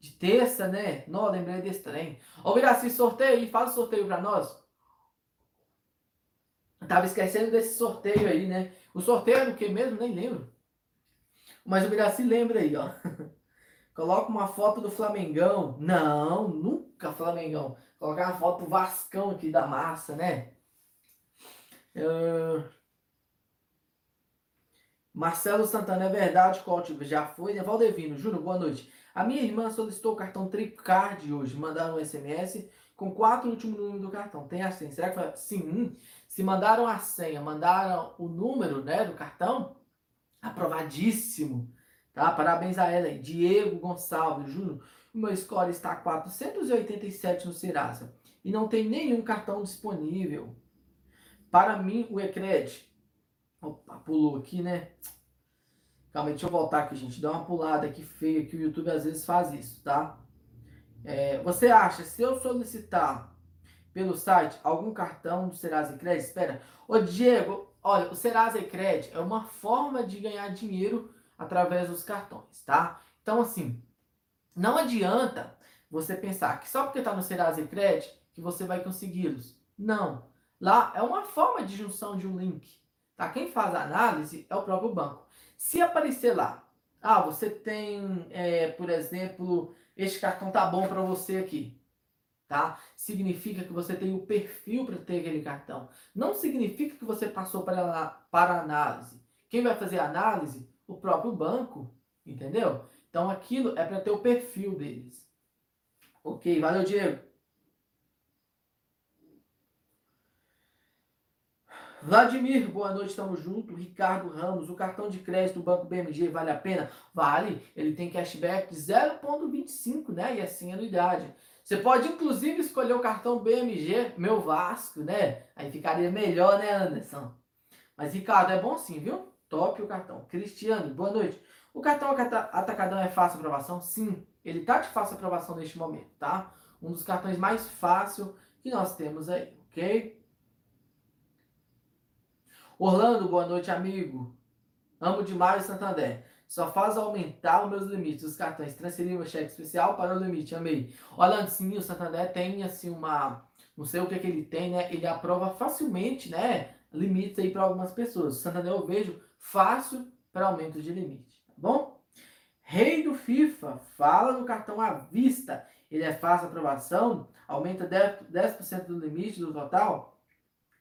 De terça, né? Não, lembrei desse trem. Ô, Viraci, sorteio aí, faz o sorteio para nós. Tava esquecendo desse sorteio aí, né? O sorteio é do que mesmo? Nem lembro. Mas o Miraci lembra aí, ó. Coloca uma foto do Flamengão. Não, nunca Flamengão. Colocar uma foto do Vascão aqui da massa, né? Uh... Marcelo Santana, é verdade, Cote, já foi. Né? Valdevino, Júnior, boa noite. A minha irmã solicitou o cartão Tricard hoje. Mandaram um SMS com quatro últimos números do cartão. Tem a senha? Será que foi? Sim. Se mandaram a senha, mandaram o número né, do cartão, aprovadíssimo. Tá? Parabéns a ela aí. Diego Gonçalves Júnior. O meu score está 487 no Serasa. E não tem nenhum cartão disponível. Para mim, o Ecred. Opa, pulou aqui, né? Calma aí, deixa eu voltar aqui, gente. Dá uma pulada aqui feia que o YouTube às vezes faz isso, tá? É, você acha, se eu solicitar pelo site algum cartão do Serasa Cred, espera. Ô Diego, olha, o Serasa Cred é uma forma de ganhar dinheiro através dos cartões, tá? Então, assim, não adianta você pensar que só porque está no Serasa Cred que você vai consegui-los. Não. Lá é uma forma de junção de um link. Tá? Quem faz a análise é o próprio banco. Se aparecer lá, ah, você tem, é, por exemplo, este cartão tá bom para você aqui, tá? Significa que você tem o perfil para ter aquele cartão. Não significa que você passou para, para análise. Quem vai fazer a análise? O próprio banco, entendeu? Então aquilo é para ter o perfil deles. Ok, valeu, Diego. Vladimir, boa noite, estamos juntos. Ricardo Ramos, o cartão de crédito do Banco BMG vale a pena? Vale, ele tem cashback de 0,25, né? E assim anuidade. Você pode inclusive escolher o cartão BMG, meu Vasco, né? Aí ficaria melhor, né, Anderson? Mas Ricardo, é bom sim, viu? Top o cartão. Cristiano, boa noite. O cartão Atacadão é fácil aprovação? Sim, ele tá de fácil aprovação neste momento, tá? Um dos cartões mais fáceis que nós temos aí, ok? Orlando, boa noite, amigo. Amo demais o Santander. Só faz aumentar os meus limites dos cartões. Transferir meu cheque especial para o limite. Amei. Orlando, sim, o Santander tem assim uma. Não sei o que, é que ele tem, né? Ele aprova facilmente, né? Limites aí para algumas pessoas. O Santander eu vejo fácil para aumento de limite. Tá bom? Rei do FIFA, fala do cartão à vista. Ele é fácil aprovação, aumenta 10%, 10 do limite do total.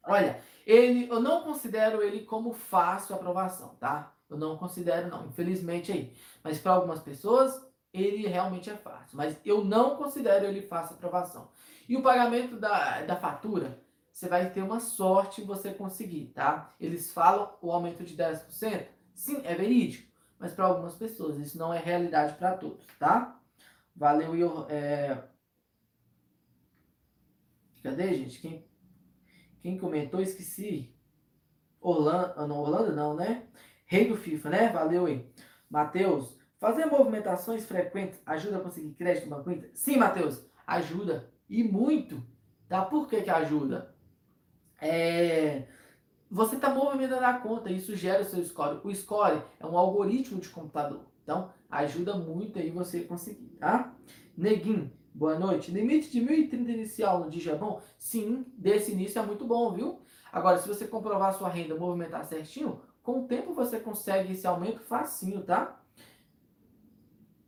Olha, ele, eu não considero ele como fácil aprovação, tá? Eu não considero, não, infelizmente aí. Mas para algumas pessoas, ele realmente é fácil. Mas eu não considero ele fácil aprovação. E o pagamento da, da fatura, você vai ter uma sorte você conseguir, tá? Eles falam o aumento de 10%. Sim, é verídico. Mas para algumas pessoas, isso não é realidade para todos, tá? Valeu, é... Cadê, gente? Quem quem comentou, esqueci. Orlando, ah, não, Orlando não, né? Rei do FIFA, né? Valeu aí. Matheus, fazer movimentações frequentes ajuda a conseguir crédito no Banco Inter? Sim, Matheus, ajuda. E muito. Tá? Por que que ajuda? É... Você está movimentando a conta, isso gera o seu score. O score é um algoritmo de computador. Então, ajuda muito aí você conseguir, tá? Neguinho, Boa noite. Limite de 1.030 inicial no bom? Sim, desse início é muito bom, viu? Agora, se você comprovar sua renda, movimentar certinho, com o tempo você consegue esse aumento facinho, tá?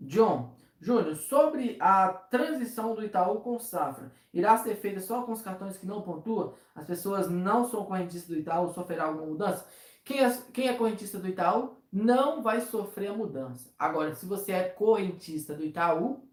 John, Júnior, sobre a transição do Itaú com Safra, irá ser feita só com os cartões que não pontuam? As pessoas não são correntistas do Itaú, sofrerá alguma mudança? Quem é, quem é correntista do Itaú não vai sofrer a mudança. Agora, se você é correntista do Itaú,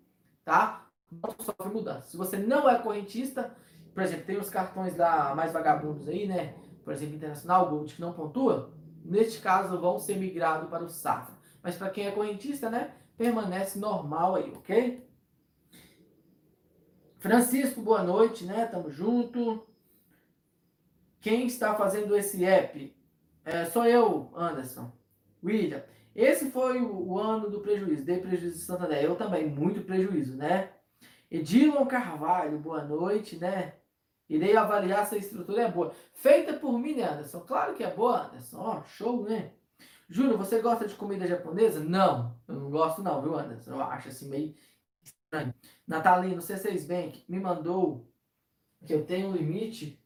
tá? Não sofre mudança. Se você não é correntista, por exemplo, tem os cartões lá mais vagabundos aí, né? Por exemplo, Internacional, Gold, que não pontua, neste caso vão ser migrados para o Safra. Mas para quem é correntista, né? Permanece normal aí, ok? Francisco, boa noite, né? Tamo junto. Quem está fazendo esse app? É, sou eu, Anderson. William. Esse foi o, o ano do prejuízo. Dei prejuízo de Santander. Eu também, muito prejuízo, né? Edilon Carvalho, boa noite, né? Irei avaliar se a estrutura é boa. Feita por mim, né, Anderson? Claro que é boa, Anderson. Ó, show, né? Júnior, você gosta de comida japonesa? Não, eu não gosto não, viu, Anderson? Eu acho assim meio estranho. Natalino, C6 Bank me mandou que eu tenho um limite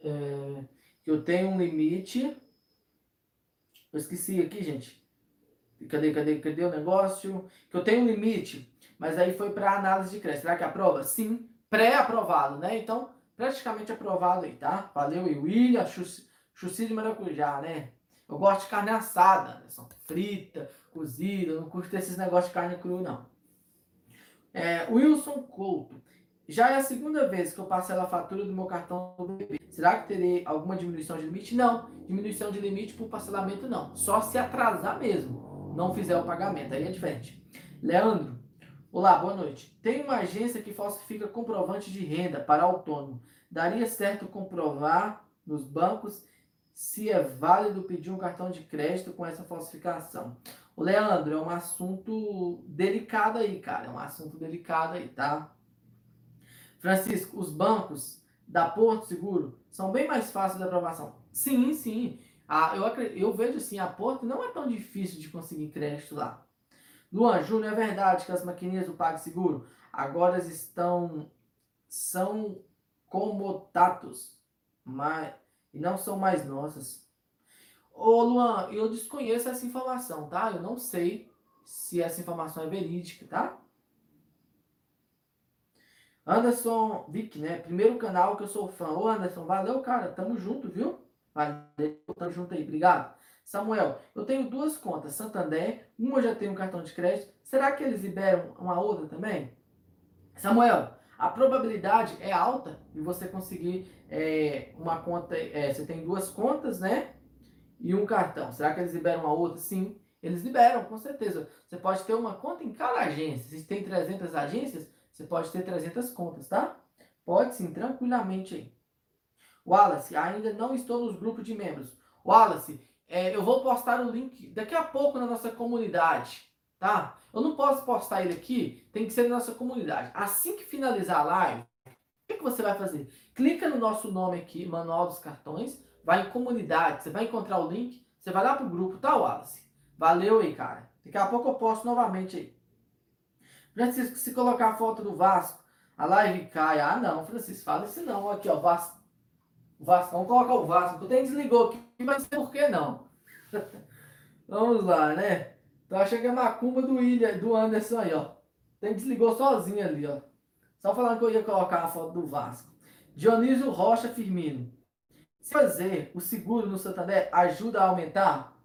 É, eu tenho um limite. Eu esqueci aqui, gente. Cadê, cadê, cadê o negócio? Que eu tenho um limite, mas aí foi para análise de crédito. Será que aprova? Sim, pré-aprovado, né? Então, praticamente aprovado aí, tá? Valeu aí, William, chuci de maracujá, né? Eu gosto de carne assada, né? São frita, cozida, não curto esses negócios de carne crua, não. É, Wilson Couto. Já é a segunda vez que eu parcelo a fatura do meu cartão do BB. Será que terei alguma diminuição de limite? Não. Diminuição de limite por parcelamento, não. Só se atrasar mesmo. Não fizer o pagamento. Aí é diferente. Leandro. Olá, boa noite. Tem uma agência que falsifica comprovante de renda para autônomo. Daria certo comprovar nos bancos se é válido pedir um cartão de crédito com essa falsificação? O Leandro, é um assunto delicado aí, cara. É um assunto delicado aí, tá? Francisco, os bancos da Porto Seguro são bem mais fáceis de aprovação. Sim, sim. Ah, eu, eu vejo assim, a Porto não é tão difícil de conseguir crédito lá. Luan Júnior, é verdade que as maquininhas do PagSeguro agora estão são comodatos, mas e não são mais nossas. Ô Luan, eu desconheço essa informação, tá? Eu não sei se essa informação é verídica, tá? Anderson Vic, né? Primeiro canal que eu sou fã. Ô Anderson, valeu, cara. Tamo junto, viu? Valeu, tamo junto aí. Obrigado. Samuel, eu tenho duas contas, Santander, uma já tenho um cartão de crédito. Será que eles liberam uma outra também? Samuel, a probabilidade é alta de você conseguir é, uma conta. É, você tem duas contas, né? E um cartão. Será que eles liberam uma outra? Sim, eles liberam, com certeza. Você pode ter uma conta em cada agência. Se tem 300 agências, você pode ter 300 contas, tá? Pode sim, tranquilamente aí. Wallace, ainda não estou nos grupos de membros. Wallace, é, eu vou postar o link daqui a pouco na nossa comunidade, tá? Eu não posso postar ele aqui, tem que ser na nossa comunidade. Assim que finalizar a live, o que, que você vai fazer? Clica no nosso nome aqui, Manual dos Cartões, vai em comunidade, você vai encontrar o link, você vai lá pro grupo, tá, Wallace? Valeu aí, cara. Daqui a pouco eu posto novamente aí. Francisco, se colocar a foto do Vasco, a live cai. Ah, não, Francisco, fala isso não. Aqui, ó, Vasco. Vasco, vamos colocar o Vasco. Tu tem desligou aqui, mas por que não? vamos lá, né? Tô achando que é macumba do William, do Anderson aí, ó. Tem desligou sozinho ali, ó. Só falando que eu ia colocar a foto do Vasco. Dionísio Rocha Firmino. Se fazer o seguro no Santander ajuda a aumentar?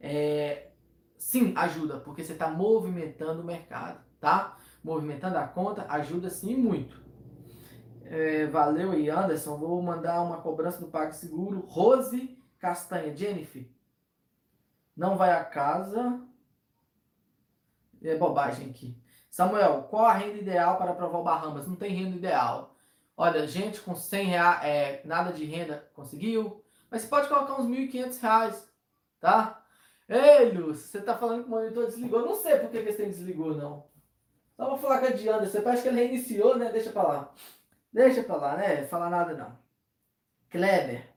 É, sim, ajuda, porque você está movimentando o mercado, tá? Movimentando a conta ajuda sim muito. É, valeu aí, Anderson. Vou mandar uma cobrança do PagSeguro. Rose Castanha, Jennifer. Não vai a casa. É bobagem aqui. Samuel, qual a renda ideal para aprovar o Bahamas? Não tem renda ideal. Olha, gente com 100 reais, é, nada de renda conseguiu. Mas você pode colocar uns 1.500 reais, tá? Ei, Lúcio, você tá falando que o monitor desligou. Não sei por que esse desligou, não. Só vou falar com a Diana. Você parece que ele reiniciou, né? Deixa pra lá. Deixa pra lá, né? Falar nada, não. Kleber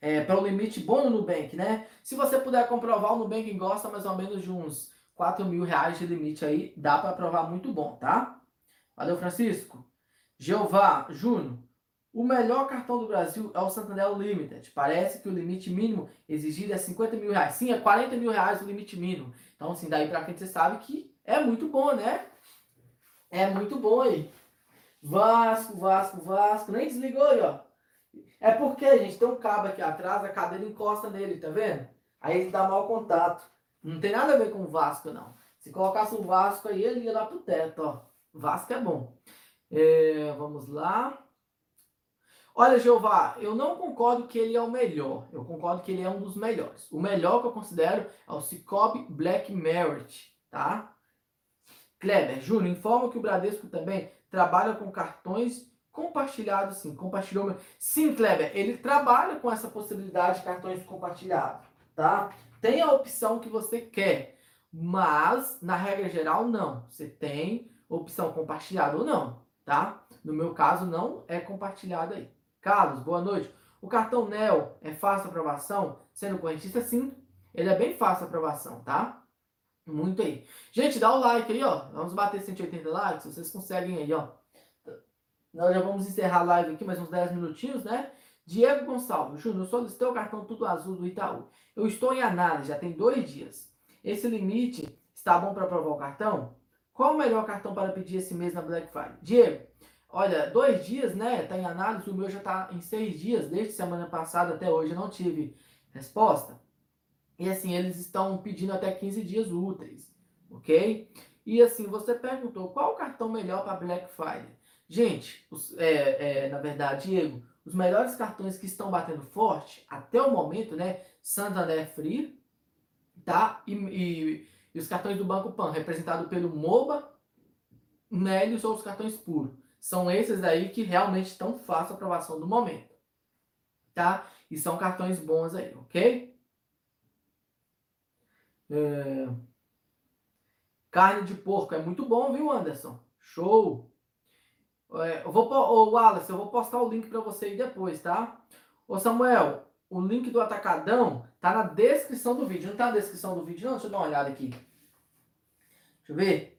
é, para o limite bom no Nubank, né? Se você puder comprovar, o Nubank gosta mais ou menos de uns 4 mil reais de limite aí, dá para provar muito bom, tá? Valeu, Francisco. Jeová, Júnior, o melhor cartão do Brasil é o Santander Limited. Parece que o limite mínimo exigido é 50 mil reais. Sim, é 40 mil reais o limite mínimo. Então, assim, daí para quem você sabe que é muito bom, né? É muito bom aí. Vasco, Vasco, Vasco. Nem desligou aí, ó. É porque, gente, tem um cabo aqui atrás, a cadeira encosta nele, tá vendo? Aí ele dá mau contato. Não tem nada a ver com o Vasco, não. Se colocasse o Vasco aí, ele ia lá pro teto, ó. Vasco é bom. É, vamos lá. Olha, Jeová, eu não concordo que ele é o melhor. Eu concordo que ele é um dos melhores. O melhor que eu considero é o Cicobi Black Merit, tá? Kleber, Júnior, informa que o Bradesco também trabalha com cartões compartilhado, sim. Compartilhou. Sim, Kleber, ele trabalha com essa possibilidade de cartões compartilhados, tá? Tem a opção que você quer, mas na regra geral não. Você tem opção compartilhada ou não, tá? No meu caso não é compartilhado aí. Carlos, boa noite. O cartão NEL é fácil aprovação? Sendo correntista, sim. Ele é bem fácil aprovação, tá? Muito aí. Gente, dá o like aí, ó. Vamos bater 180 likes. Vocês conseguem aí, ó Nós já vamos encerrar a live aqui, mais uns 10 minutinhos, né? Diego Gonçalves, Júnior, solicitei o cartão tudo azul do Itaú. Eu estou em análise, já tem dois dias. Esse limite está bom para aprovar o cartão? Qual o melhor cartão para pedir esse mês na Black Friday? Diego, olha, dois dias, né? Está em análise, o meu já está em seis dias, desde semana passada até hoje, eu não tive resposta. E assim, eles estão pedindo até 15 dias úteis, ok? E assim, você perguntou qual o cartão melhor para Black Friday? Gente, os, é, é, na verdade, Diego, os melhores cartões que estão batendo forte até o momento, né? Santander Free, tá? E, e, e os cartões do Banco Pan, representado pelo MOBA, Melios ou os cartões puros. São esses aí que realmente estão fácil aprovação do momento, tá? E são cartões bons aí, ok? É... Carne de porco é muito bom, viu, Anderson? Show! É, eu vou, ô Wallace, eu vou postar o link para você aí depois, tá? Ô Samuel, o link do Atacadão tá na descrição do vídeo. Não tá na descrição do vídeo, não? Deixa eu dar uma olhada aqui. Deixa eu ver.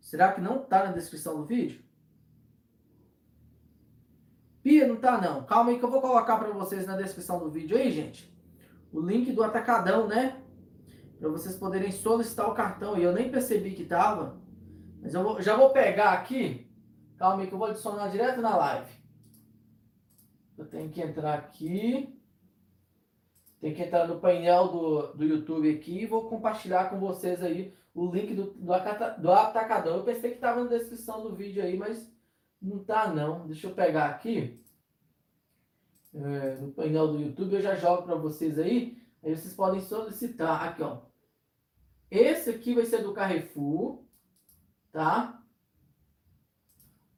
Será que não tá na descrição do vídeo? Pia, não tá não. Calma aí que eu vou colocar para vocês na descrição do vídeo aí, gente. O link do Atacadão, né? Para vocês poderem solicitar o cartão. E eu nem percebi que tava. Mas eu vou, já vou pegar aqui Calma aí que eu vou adicionar direto na live. Eu tenho que entrar aqui. Tem que entrar no painel do, do YouTube aqui e vou compartilhar com vocês aí o link do, do, do atacadão. Eu pensei que estava na descrição do vídeo aí, mas não tá não. Deixa eu pegar aqui. É, no painel do YouTube eu já jogo para vocês aí. Aí vocês podem solicitar. Aqui, ó. Esse aqui vai ser do Carrefour, tá?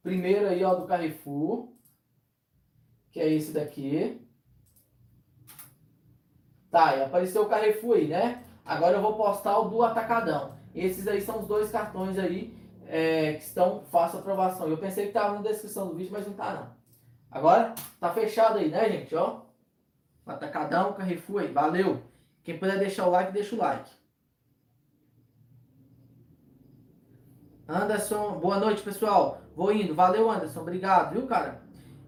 Primeiro aí, ó, do Carrefour, que é esse daqui. Tá, e apareceu o Carrefour aí, né? Agora eu vou postar o do Atacadão. Esses aí são os dois cartões aí é, que estão fácil aprovação. Eu pensei que tava na descrição do vídeo, mas não tá não. Agora tá fechado aí, né, gente? Ó, Atacadão, Carrefour aí. Valeu! Quem puder deixar o like, deixa o like. Anderson, boa noite, pessoal. Vou indo. Valeu, Anderson. Obrigado, viu, cara?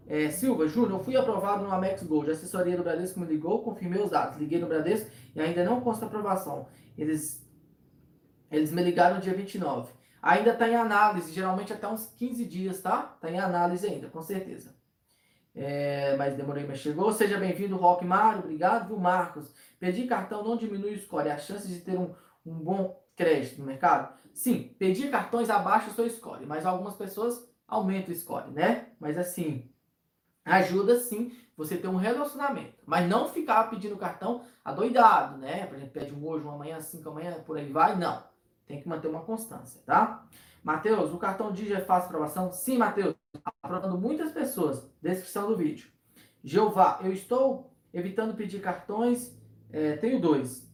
É, Silva, Júnior, eu fui aprovado no Amex Gold. A assessoria do Bradesco me ligou, confirmei os dados. Liguei no Bradesco e ainda não consta aprovação. Eles, eles me ligaram dia 29. Ainda está em análise, geralmente até uns 15 dias, tá? Está em análise ainda, com certeza. É, mas demorei, mas chegou. Seja bem-vindo, Rock Mário. Obrigado, viu, Marcos? Pedir cartão não diminui o score. A chance de ter um, um bom crédito no mercado Sim, pedir cartões abaixo do seu score, mas algumas pessoas aumentam o score, né? Mas assim, ajuda sim você ter um relacionamento, mas não ficar pedindo cartão adoidado, né? Por exemplo, pede um hoje, um amanhã, cinco amanhã, por aí vai, não. Tem que manter uma constância, tá? Matheus, o cartão Digi é fácil aprovação? Sim, Matheus, aprovando muitas pessoas. Descrição do vídeo. Jeová, eu estou evitando pedir cartões, é, tenho dois.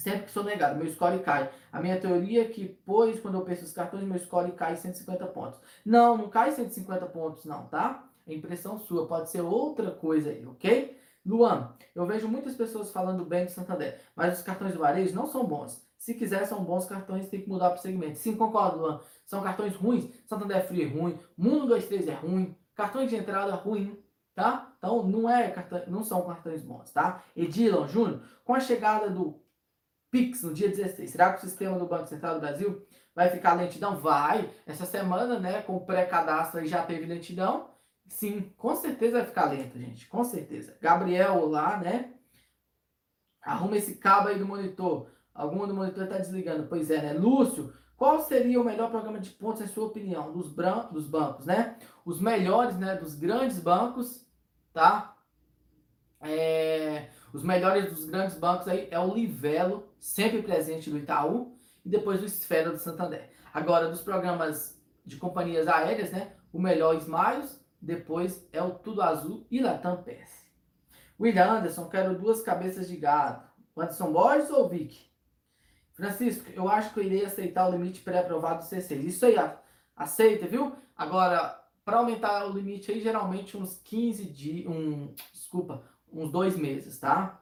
Sempre que sou negado, meu score cai. A minha teoria é que, pois, quando eu penso os cartões, meu score cai 150 pontos. Não, não cai 150 pontos, não, tá? É impressão sua, pode ser outra coisa aí, ok? Luan, eu vejo muitas pessoas falando bem do Santander, mas os cartões do varejo não são bons. Se quiser, são bons cartões, tem que mudar para o segmento. Sim, concordo, Luan. São cartões ruins. Santander Free é ruim. Mundo 23 é ruim. Cartões de entrada ruim, tá? Então, não, é cartão, não são cartões bons, tá? Edilon Júnior, com a chegada do Pix no dia 16. Será que o sistema do Banco Central do Brasil vai ficar lentidão? Vai. Essa semana, né, com o pré-cadastro aí já teve lentidão. Sim, com certeza vai ficar lento, gente. Com certeza. Gabriel lá, né? Arruma esse cabo aí do monitor. Algum do monitor está desligando. Pois é, né? Lúcio, qual seria o melhor programa de pontos, em sua opinião, dos, dos bancos, né? Os melhores, né? Dos grandes bancos, tá? É, os melhores dos grandes bancos aí é o Livelo, sempre presente do Itaú, e depois o Esfera do Santander. Agora, dos programas de companhias aéreas, né? O melhor Smiles, depois é o Tudo Azul e Latam PS. William Anderson, quero duas cabeças de gado. Anderson Borges ou Vic? Francisco, eu acho que eu irei aceitar o limite pré-aprovado do C6. Isso aí, aceita, viu? Agora, para aumentar o limite aí, geralmente uns 15 dias, um, desculpa, uns dois meses, tá?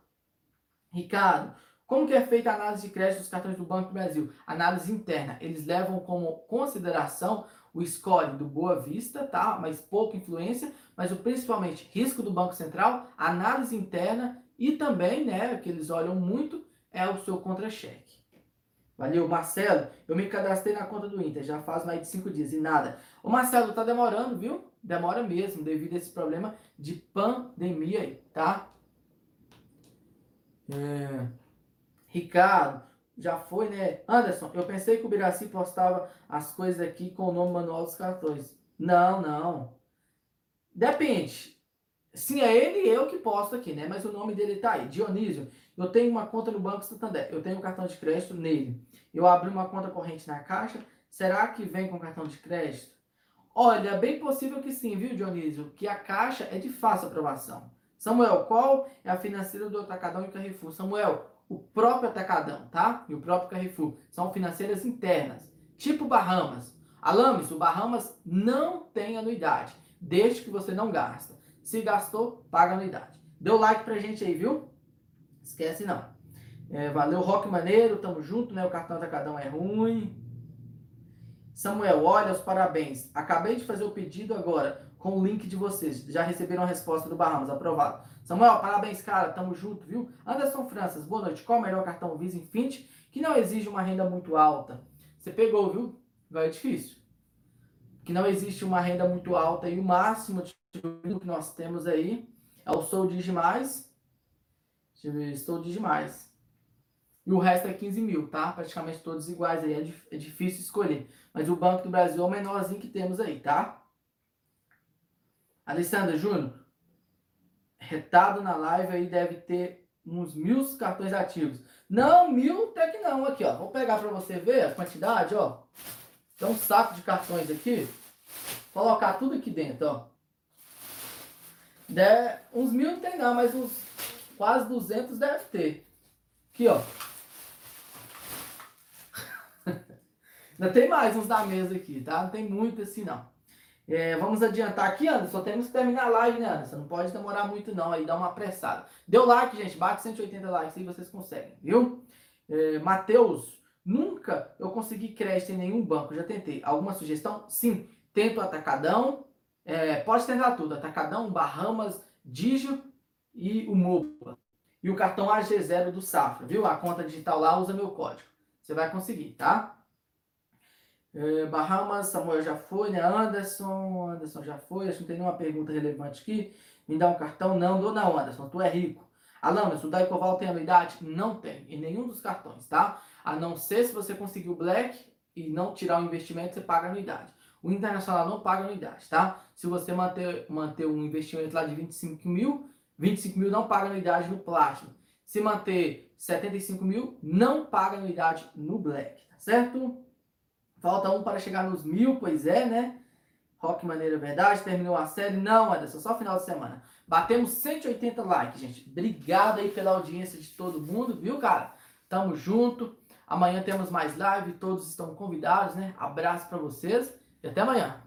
Ricardo, como que é feita a análise de crédito dos cartões do Banco do Brasil? Análise interna. Eles levam como consideração o score do Boa Vista, tá? Mas pouca influência, mas o principalmente risco do Banco Central, análise interna e também, né, que eles olham muito é o seu contra-cheque. Valeu, Marcelo. Eu me cadastrei na conta do Inter, já faz mais de cinco dias e nada. O Marcelo tá demorando, viu? Demora mesmo, devido a esse problema de pandemia aí, tá? É... Ricardo, já foi, né? Anderson, eu pensei que o Biraci postava as coisas aqui com o nome manual dos cartões. Não, não. Depende. Sim, é ele e eu que posto aqui, né? Mas o nome dele tá aí. Dionísio, eu tenho uma conta no Banco Santander. Eu tenho um cartão de crédito nele. Eu abri uma conta corrente na Caixa. Será que vem com cartão de crédito? Olha, bem possível que sim, viu, Dionísio? Que a Caixa é de fácil aprovação. Samuel, qual é a financeira do Atacadão e Carrefour? Samuel, o próprio Atacadão, tá? E o próprio Carrefour. São financeiras internas. Tipo Bahamas. Alames, o Bahamas não tem anuidade. Desde que você não gasta. Se gastou, paga anuidade. Deu like pra gente aí, viu? Esquece não. É, valeu, Rock Maneiro, tamo junto, né? O cartão Atacadão é ruim. Samuel, olha os parabéns. Acabei de fazer o pedido agora com o link de vocês. Já receberam a resposta do Bahamas, aprovado. Samuel, parabéns, cara. Tamo junto, viu? Anderson Franças, boa noite. Qual o melhor cartão Visa Infinity que não exige uma renda muito alta? Você pegou, viu? Vai é difícil. Que não existe uma renda muito alta e o máximo de que nós temos aí é o Sou Digimais. Estou Digimais. E o resto é 15 mil, tá? Praticamente todos iguais aí, é, é difícil escolher. Mas o Banco do Brasil é o menorzinho que temos aí, tá? Alessandra Júnior, retado na live aí deve ter uns mil cartões ativos. Não, mil até que não. Aqui, ó. Vou pegar para você ver a quantidade, ó. Tem um saco de cartões aqui. Colocar tudo aqui dentro, ó. De, uns mil não tem não, mas uns quase 200 deve ter. Aqui, ó. Ainda tem mais uns da mesa aqui, tá? Não tem muito assim, não. É, vamos adiantar aqui, Anderson. Temos que terminar a live, né, Anderson? Não pode demorar muito, não. Aí dá uma apressada. Deu like, gente. Bate 180 likes aí, vocês conseguem, viu? É, Matheus, nunca eu consegui crédito em nenhum banco. Já tentei. Alguma sugestão? Sim. Tento atacadão. É, pode tentar tudo. Atacadão, Bahamas, Digio e o MOPA. E o cartão AG0 do Safra, viu? A conta digital lá usa meu código. Você vai conseguir, tá? É, Bahamas, Samuel já foi, né? Anderson, Anderson já foi. Acho que não tem nenhuma pergunta relevante aqui. Me dá um cartão? Não, dou não, Anderson. Tu é rico. Alamas, o Daicoval tem anuidade? Não tem, em nenhum dos cartões, tá? A não ser se você conseguir o Black e não tirar o investimento, você paga anuidade. O Internacional não paga anuidade, tá? Se você manter, manter um investimento lá de 25 mil, 25 mil não paga anuidade no Platinum. Se manter 75 mil, não paga anuidade no Black, tá certo? Falta um para chegar nos mil, pois é, né? Rock Maneira Verdade, terminou a série? Não, Anderson, só final de semana. Batemos 180 likes, gente. Obrigado aí pela audiência de todo mundo, viu, cara? Tamo junto. Amanhã temos mais live, todos estão convidados, né? Abraço para vocês e até amanhã.